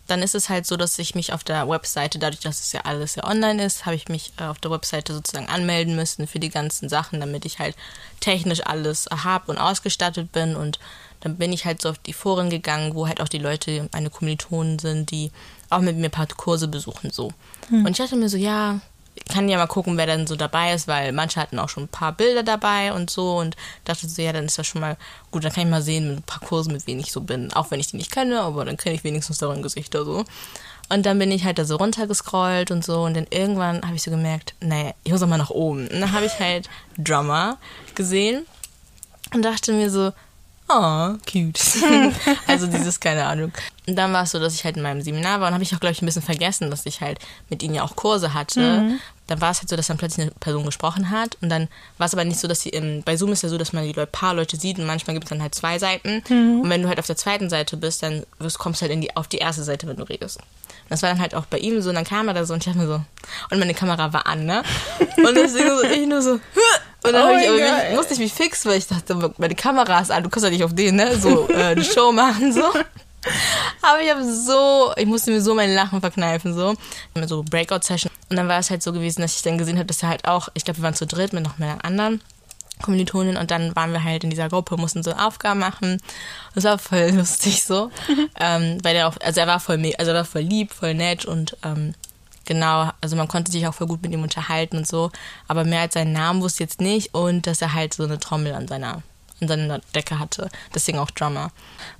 Dann ist es halt so, dass ich mich auf der Webseite, dadurch, dass es ja alles ja online ist, habe ich mich äh, auf der Webseite sozusagen anmelden müssen für die ganzen Sachen, damit ich halt technisch alles habe und ausgestattet bin. Und dann bin ich halt so auf die Foren gegangen, wo halt auch die Leute, meine Kommilitonen sind, die auch mit mir ein paar Kurse besuchen, so. Und ich dachte mir so, ja, kann ja mal gucken, wer dann so dabei ist, weil manche hatten auch schon ein paar Bilder dabei und so und dachte so, ja, dann ist das schon mal gut, dann kann ich mal sehen mit ein paar Kursen, mit wem ich so bin. Auch wenn ich die nicht kenne, aber dann kenne ich wenigstens deren Gesichter so. Und dann bin ich halt da so runtergescrollt und so und dann irgendwann habe ich so gemerkt, nee, ich muss noch mal nach oben. Und dann habe ich halt Drummer gesehen und dachte mir so, oh, cute. also dieses, keine Ahnung. Und dann war es so, dass ich halt in meinem Seminar war und habe ich auch, glaube ich, ein bisschen vergessen, dass ich halt mit ihnen ja auch Kurse hatte. Dann war es halt so, dass dann plötzlich eine Person gesprochen hat und dann war es aber nicht so, dass sie im, bei Zoom ist ja so, dass man die Leute, paar Leute sieht und manchmal gibt es dann halt zwei Seiten. Und wenn du halt auf der zweiten Seite bist, dann wirst, kommst du halt in die, auf die erste Seite, wenn du redest. Und das war dann halt auch bei ihm so und dann kam er da so und ich dachte mir so, und meine Kamera war an, ne? Und deswegen so, ich nur so, und dann Oh ich, mich, musste ich mich fix, weil ich dachte, meine Kamera ist an, du kannst ja nicht auf den, ne, so äh, eine Show machen, so. Aber ich habe so, ich musste mir so mein Lachen verkneifen, so. Mit so Breakout-Session. Und dann war es halt so gewesen, dass ich dann gesehen habe, dass er halt auch, ich glaube, wir waren zu dritt mit noch meiner anderen Kommilitonin und dann waren wir halt in dieser Gruppe, mussten so Aufgaben machen. Das war voll lustig so. ähm, weil er auch, also er war voll, also er war voll lieb, voll nett und ähm, genau, also man konnte sich auch voll gut mit ihm unterhalten und so. Aber mehr als seinen Namen wusste ich jetzt nicht und dass er halt so eine Trommel an seiner, an seiner Decke hatte. Deswegen auch Drummer.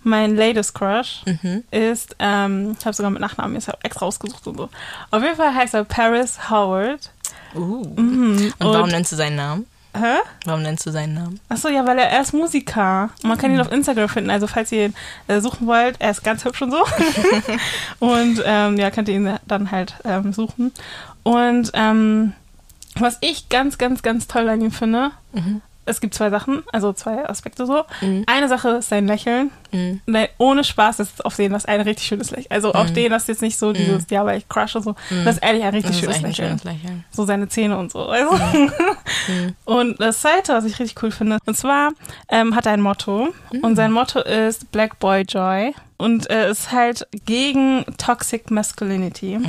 Mein latest Crush Mhm. ist, ähm, ich habe sogar mit Nachnamen jetzt extra ausgesucht und so. Auf jeden Fall heißt er Paris Howard. Uh. Und warum Und- nennst du seinen Namen? Hä? Warum nennst du seinen Namen? Achso, ja, weil er, er ist Musiker. Und man kann Mhm. ihn auf Instagram finden. Also falls ihr ihn äh, suchen wollt, er ist ganz hübsch und so. und ähm, ja, könnt ihr ihn dann halt ähm, suchen. Und ähm, was ich ganz, ganz, ganz toll an ihm finde, es gibt zwei Sachen, also zwei Aspekte so. Mhm. Eine Sache ist sein Lächeln. Mhm. Nein, ohne Spaß ist auf den das ein richtig schönes Lächeln. Also auf Mhm. den das jetzt nicht so dieses, ja, weil ich crush und so. Das ist ehrlich ein richtig schönes ein Lächeln schönes Lächeln. so seine Zähne und so. Also. Und das zweite, was ich richtig cool finde, und zwar ähm, hat er ein Motto und sein Motto ist Black Boy Joy und äh, ist halt gegen Toxic Masculinity.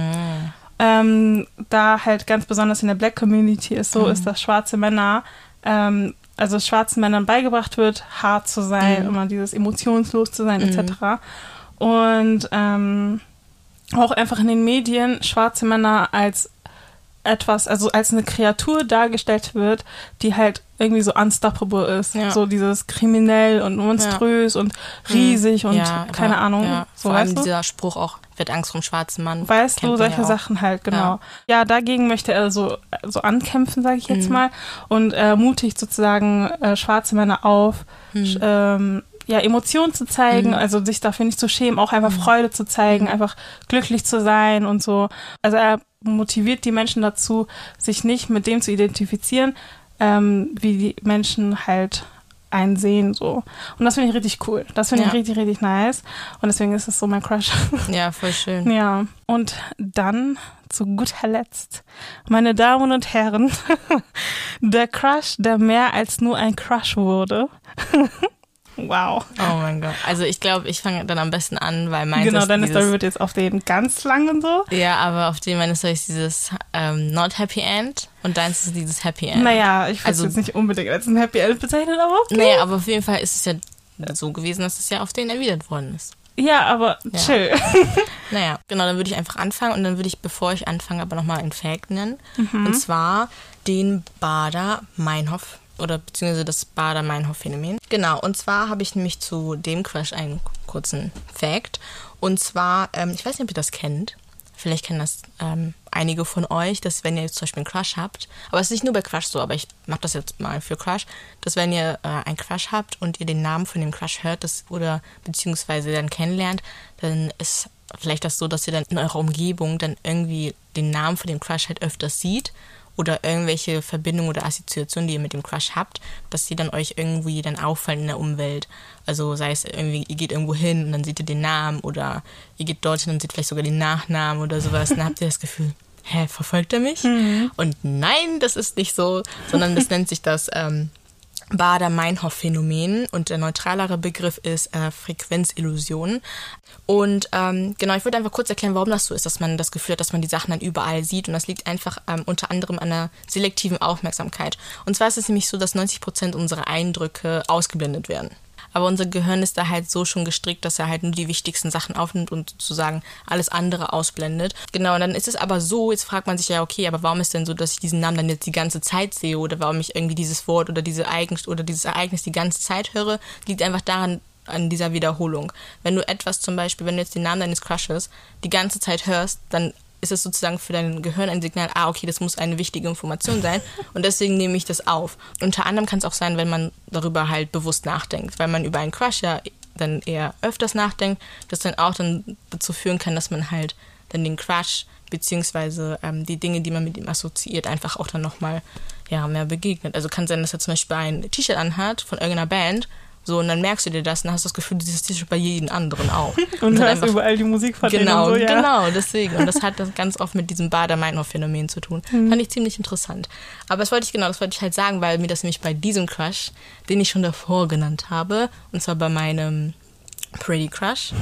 Ähm, da halt ganz besonders in der Black Community ist so, ist, dass schwarze Männer, ähm, also schwarzen Männern beigebracht wird, hart zu sein, immer dieses emotionslos zu sein, etc. Und ähm, auch einfach in den Medien schwarze Männer als etwas, also als eine Kreatur dargestellt wird, die halt irgendwie so unstoppable ist. Ja. So dieses kriminell und monströs und riesig und Ja, keine Ahnung. Ja, so vor allem weißt du? dieser Spruch auch, wird Angst vom schwarzen Mann. Weißt du, solche ja. Sachen halt, genau. Ja. Ja, dagegen möchte er so, so ankämpfen, sage ich Mhm. jetzt mal, und ermutigt sozusagen äh, schwarze Männer auf, Mhm. ähm, ja, Emotionen zu zeigen, also sich dafür nicht zu schämen, auch Mhm. einfach Freude zu zeigen, einfach glücklich zu sein und so. Also er motiviert die Menschen dazu, sich nicht mit dem zu identifizieren, ähm, wie die Menschen halt einen sehen, so. Und das finde ich richtig cool. Das finde Ja. ich richtig, richtig nice. Und deswegen ist es so mein Crush. Ja, voll schön. Ja, und dann zu guter Letzt, meine Damen und Herren, der Crush, der mehr als nur ein Crush wurde. wow. Oh mein Gott. Also ich glaube, ich fange dann am besten an, weil meins genau, deine Story wird jetzt auf den ganz langen so. Ja, aber auf dem meine Story ist dieses ähm, Not Happy End und deins ist dieses Happy End. Naja, ich würde es Also- jetzt nicht unbedingt als ein Happy End bezeichnen, aber okay. Naja, aber auf jeden Fall ist es ja so gewesen, dass es ja auf den erwidert worden ist. Ja, aber chill. Naja, genau, dann würde ich einfach anfangen und dann würde ich, bevor ich anfange, aber nochmal einen Fact nennen. Und zwar den Bader-Meinhof oder beziehungsweise das Bader-Meinhof-Phänomen. Genau, und zwar habe ich nämlich zu dem Crash einen kurzen Fact. Und zwar, ähm, ich weiß nicht, ob ihr das kennt. Vielleicht kennen das ähm, einige von euch, dass wenn ihr jetzt zum Beispiel einen Crush habt, aber es ist nicht nur bei Crush so, aber ich mache das jetzt mal für Crush, dass wenn ihr äh, einen Crush habt und ihr den Namen von dem Crush hört das, oder beziehungsweise dann kennenlernt, dann ist vielleicht das so, dass ihr dann in eurer Umgebung dann irgendwie den Namen von dem Crush halt öfters sieht oder irgendwelche Verbindungen oder Assoziationen, die ihr mit dem Crush habt, dass die dann euch irgendwie dann auffallen in der Umwelt. Also sei es irgendwie, ihr geht irgendwo hin und dann seht ihr den Namen oder ihr geht dorthin und seht vielleicht sogar den Nachnamen oder sowas. Dann habt ihr das Gefühl, hä, verfolgt er mich? Mhm. Und nein, das ist nicht so, sondern das nennt sich das ähm, Bader-Meinhof-Phänomen und der neutralere Begriff ist äh, Frequenzillusion. Und ähm, genau, ich würde einfach kurz erklären, warum das so ist, dass man das Gefühl hat, dass man die Sachen dann überall sieht. Und das liegt einfach ähm, unter anderem an einer selektiven Aufmerksamkeit. Und zwar ist es nämlich so, dass 90 Prozent unserer Eindrücke ausgeblendet werden. Aber unser Gehirn ist da halt so schon gestrickt, dass er halt nur die wichtigsten Sachen aufnimmt und sozusagen alles andere ausblendet. Genau, und dann ist es aber so, jetzt fragt man sich ja, okay, aber warum ist denn so, dass ich diesen Namen dann jetzt die ganze Zeit sehe oder warum ich irgendwie dieses Wort oder diese Ereignis oder dieses Ereignis die ganze Zeit höre, liegt einfach daran, an dieser Wiederholung. Wenn du etwas zum Beispiel, wenn du jetzt den Namen deines Crushes die ganze Zeit hörst, dann ist es sozusagen für dein Gehirn ein Signal, ah, okay, das muss eine wichtige Information sein und deswegen nehme ich das auf. Unter anderem kann es auch sein, wenn man darüber halt bewusst nachdenkt, weil man über einen Crush ja dann eher öfters nachdenkt, das dann auch dann dazu führen kann, dass man halt dann den Crush beziehungsweise ähm, die Dinge, die man mit ihm assoziiert, einfach auch dann nochmal ja, mehr begegnet. Also kann sein, dass er zum Beispiel ein T-Shirt anhat von irgendeiner Band so, und dann merkst du dir das und hast das Gefühl, dieses T-Shirt bei jedem anderen auch. und, und hörst einfach, überall die Musik von Genau, so, ja. genau, deswegen. Und das hat das ganz oft mit diesem Bader-Meinhof-Phänomen zu tun. Mhm. Fand ich ziemlich interessant. Aber das wollte ich genau, das wollte ich halt sagen, weil mir das nämlich bei diesem Crush, den ich schon davor genannt habe, und zwar bei meinem Pretty Crush.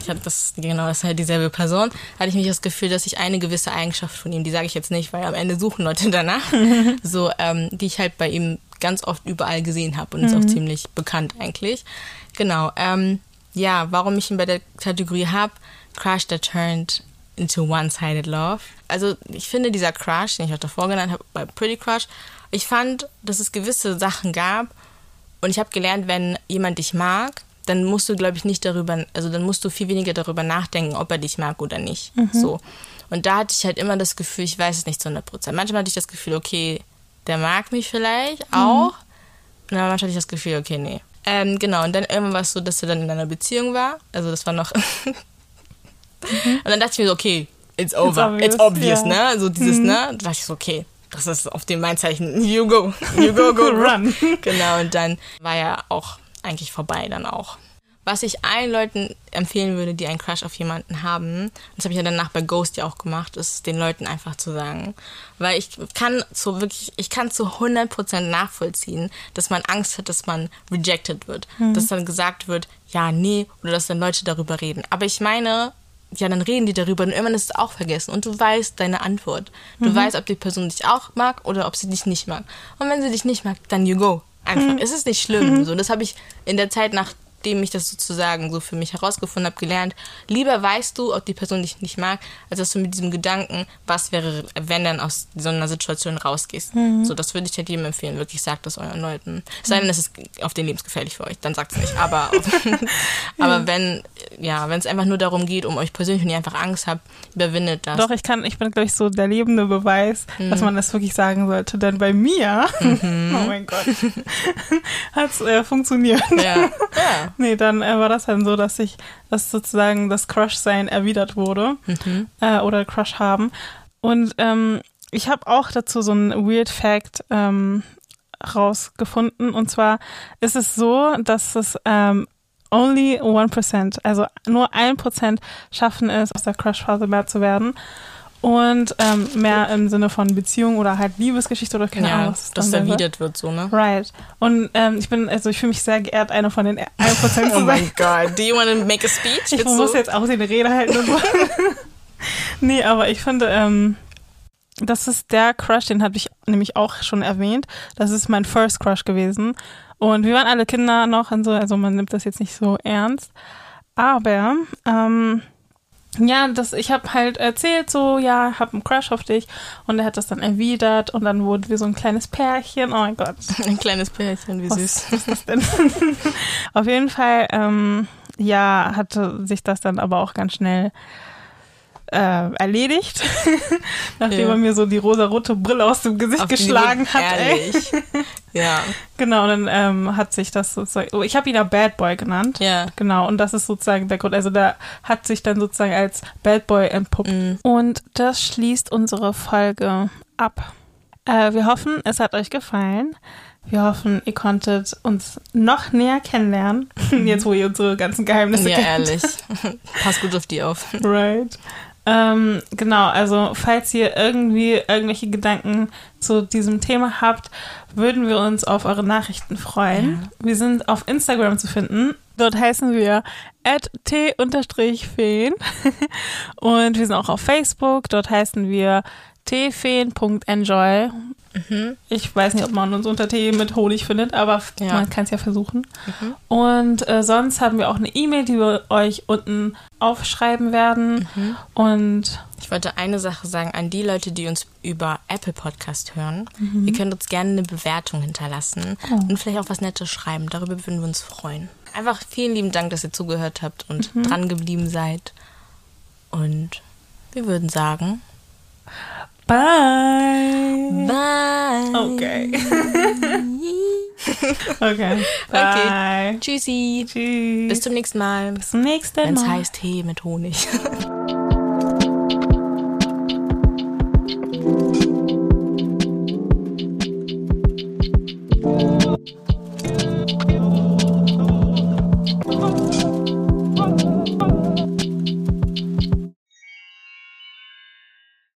Ich hatte das, genau, das ist halt dieselbe Person. Hatte ich mich das Gefühl, dass ich eine gewisse Eigenschaft von ihm, die sage ich jetzt nicht, weil am Ende suchen Leute danach, so, ähm, die ich halt bei ihm ganz oft überall gesehen habe und mhm. ist auch mhm. ziemlich bekannt eigentlich. Genau. Ähm, ja, warum ich ihn bei der Kategorie habe, Crush that turned into one-sided love. Also ich finde dieser Crush, den ich auch davor genannt habe, bei Pretty Crush, ich fand, dass es gewisse Sachen gab und ich habe gelernt, wenn jemand dich mag, dann musst du, glaube ich, nicht darüber, also dann musst du viel weniger darüber nachdenken, ob er dich mag oder nicht. Mhm. So. Und da hatte ich halt immer das Gefühl, ich weiß es nicht zu 100 Prozent. Manchmal hatte ich das Gefühl, okay, der mag mich vielleicht auch. Mhm. Und dann hatte ich das Gefühl, okay, nee. Ähm, genau, und dann irgendwann war es so, dass er dann in einer Beziehung war. Also das war noch. mhm. Und dann dachte ich mir so, okay, it's over, it's obvious, it's obvious ja. ne? So dieses, mhm. ne? Da dachte ich so, okay, das ist auf dem mein Zeichen, you go, you go, go, run. genau, und dann war ja auch eigentlich vorbei dann auch. Was ich allen Leuten empfehlen würde, die einen Crush auf jemanden haben, das habe ich ja danach bei Ghost ja auch gemacht, ist den Leuten einfach zu sagen. Weil ich kann so wirklich, ich kann zu 100% nachvollziehen, dass man Angst hat, dass man rejected wird. Mhm. Dass dann gesagt wird, ja, nee, oder dass dann Leute darüber reden. Aber ich meine, ja, dann reden die darüber und irgendwann ist es auch vergessen und du weißt deine Antwort. Du mhm. weißt, ob die Person dich auch mag oder ob sie dich nicht mag. Und wenn sie dich nicht mag, dann you go. Einfach. Mhm. Es ist nicht schlimm. Mhm. So, das habe ich in der Zeit nach nachdem ich das sozusagen so für mich herausgefunden habe, gelernt, lieber weißt du, ob die Person dich nicht mag, als dass du mit diesem Gedanken, was wäre, wenn dann aus so einer Situation rausgehst. Mhm. So, das würde ich halt jedem empfehlen, wirklich sagt das euren Leuten. Es sei denn, es ist auf den lebensgefährlich für euch, dann sagt es nicht. Aber, aber wenn, ja, wenn es einfach nur darum geht, um euch persönlich und ihr einfach Angst habt, überwindet das. Doch, ich kann, ich bin, glaube ich, so der lebende Beweis, mhm. dass man das wirklich sagen sollte. Denn bei mir, mhm. oh mein Gott, hat es äh, funktioniert. Ja. ja. Nee, dann äh, war das dann so, dass ich, dass sozusagen das Crush-Sein erwidert wurde mhm. äh, oder Crush haben. Und ähm, ich habe auch dazu so einen Weird Fact ähm, rausgefunden. Und zwar ist es so, dass es ähm, only 1%, also nur 1% schaffen es, aus der Crush-Phase mehr zu werden und ähm, mehr im Sinne von Beziehung oder halt Liebesgeschichte oder keine ja, Ahnung, was das erwidert wird so, ne? Right. Und ähm, ich bin, also ich fühle mich sehr geehrt, eine von den 1% zu sein. oh mein Gott, do you want to make a speech? Ich muss so? jetzt auch eine Rede halten und so. nee, aber ich finde, ähm, das ist der Crush, den habe ich nämlich auch schon erwähnt. Das ist mein First Crush gewesen. Und wir waren alle Kinder noch und so, also man nimmt das jetzt nicht so ernst. Aber ähm, ja, das, ich habe halt erzählt, so, ja, hab einen Crush auf dich und er hat das dann erwidert und dann wurden wir so ein kleines Pärchen. Oh mein Gott. Ein kleines Pärchen, wie was, süß. Was ist das denn? auf jeden Fall, ähm, ja, hatte sich das dann aber auch ganz schnell äh, erledigt, nachdem Ja. er mir so die rosarote Brille aus dem Gesicht Auf geschlagen hat. Ehrlich. Ja. Genau, und dann ähm, hat sich das sozusagen, oh, ich habe ihn ja Bad Boy genannt. Ja. Genau, und das ist sozusagen der Grund. Also da hat sich dann sozusagen als Bad Boy entpuppt. Mhm. Und das schließt unsere Folge ab. Äh, wir hoffen, es hat euch gefallen. Wir hoffen, ihr konntet uns noch näher kennenlernen. Jetzt, wo ihr unsere ganzen Geheimnisse. Ja, kennt. ehrlich. Pass gut auf die auf. Right. Ähm, genau, also falls ihr irgendwie irgendwelche Gedanken zu diesem Thema habt, würden wir uns auf eure Nachrichten freuen. Wir sind auf Instagram zu finden. Dort heißen wir t-feen und wir sind auch auf Facebook. Dort heißen wir tfeen.enjoy. Ich weiß nicht, ob man uns unter Tee mit Honig findet, aber Ja. man kann es ja versuchen. Und äh, sonst haben wir auch eine E-Mail, die wir euch unten aufschreiben werden. Und Ich wollte eine Sache sagen an die Leute, die uns über Apple Podcast hören. Ihr könnt uns gerne eine Bewertung hinterlassen und vielleicht auch was Nettes schreiben. Darüber würden wir uns freuen. Einfach vielen lieben Dank, dass ihr zugehört habt und dran geblieben seid. Und wir würden sagen, bye. bye. Okay. okay. Bye. Tschüssi. Tschüss. Bis zum nächsten Mal. Bis zum nächsten Wenn es Mal. heißt Tee mit Honig.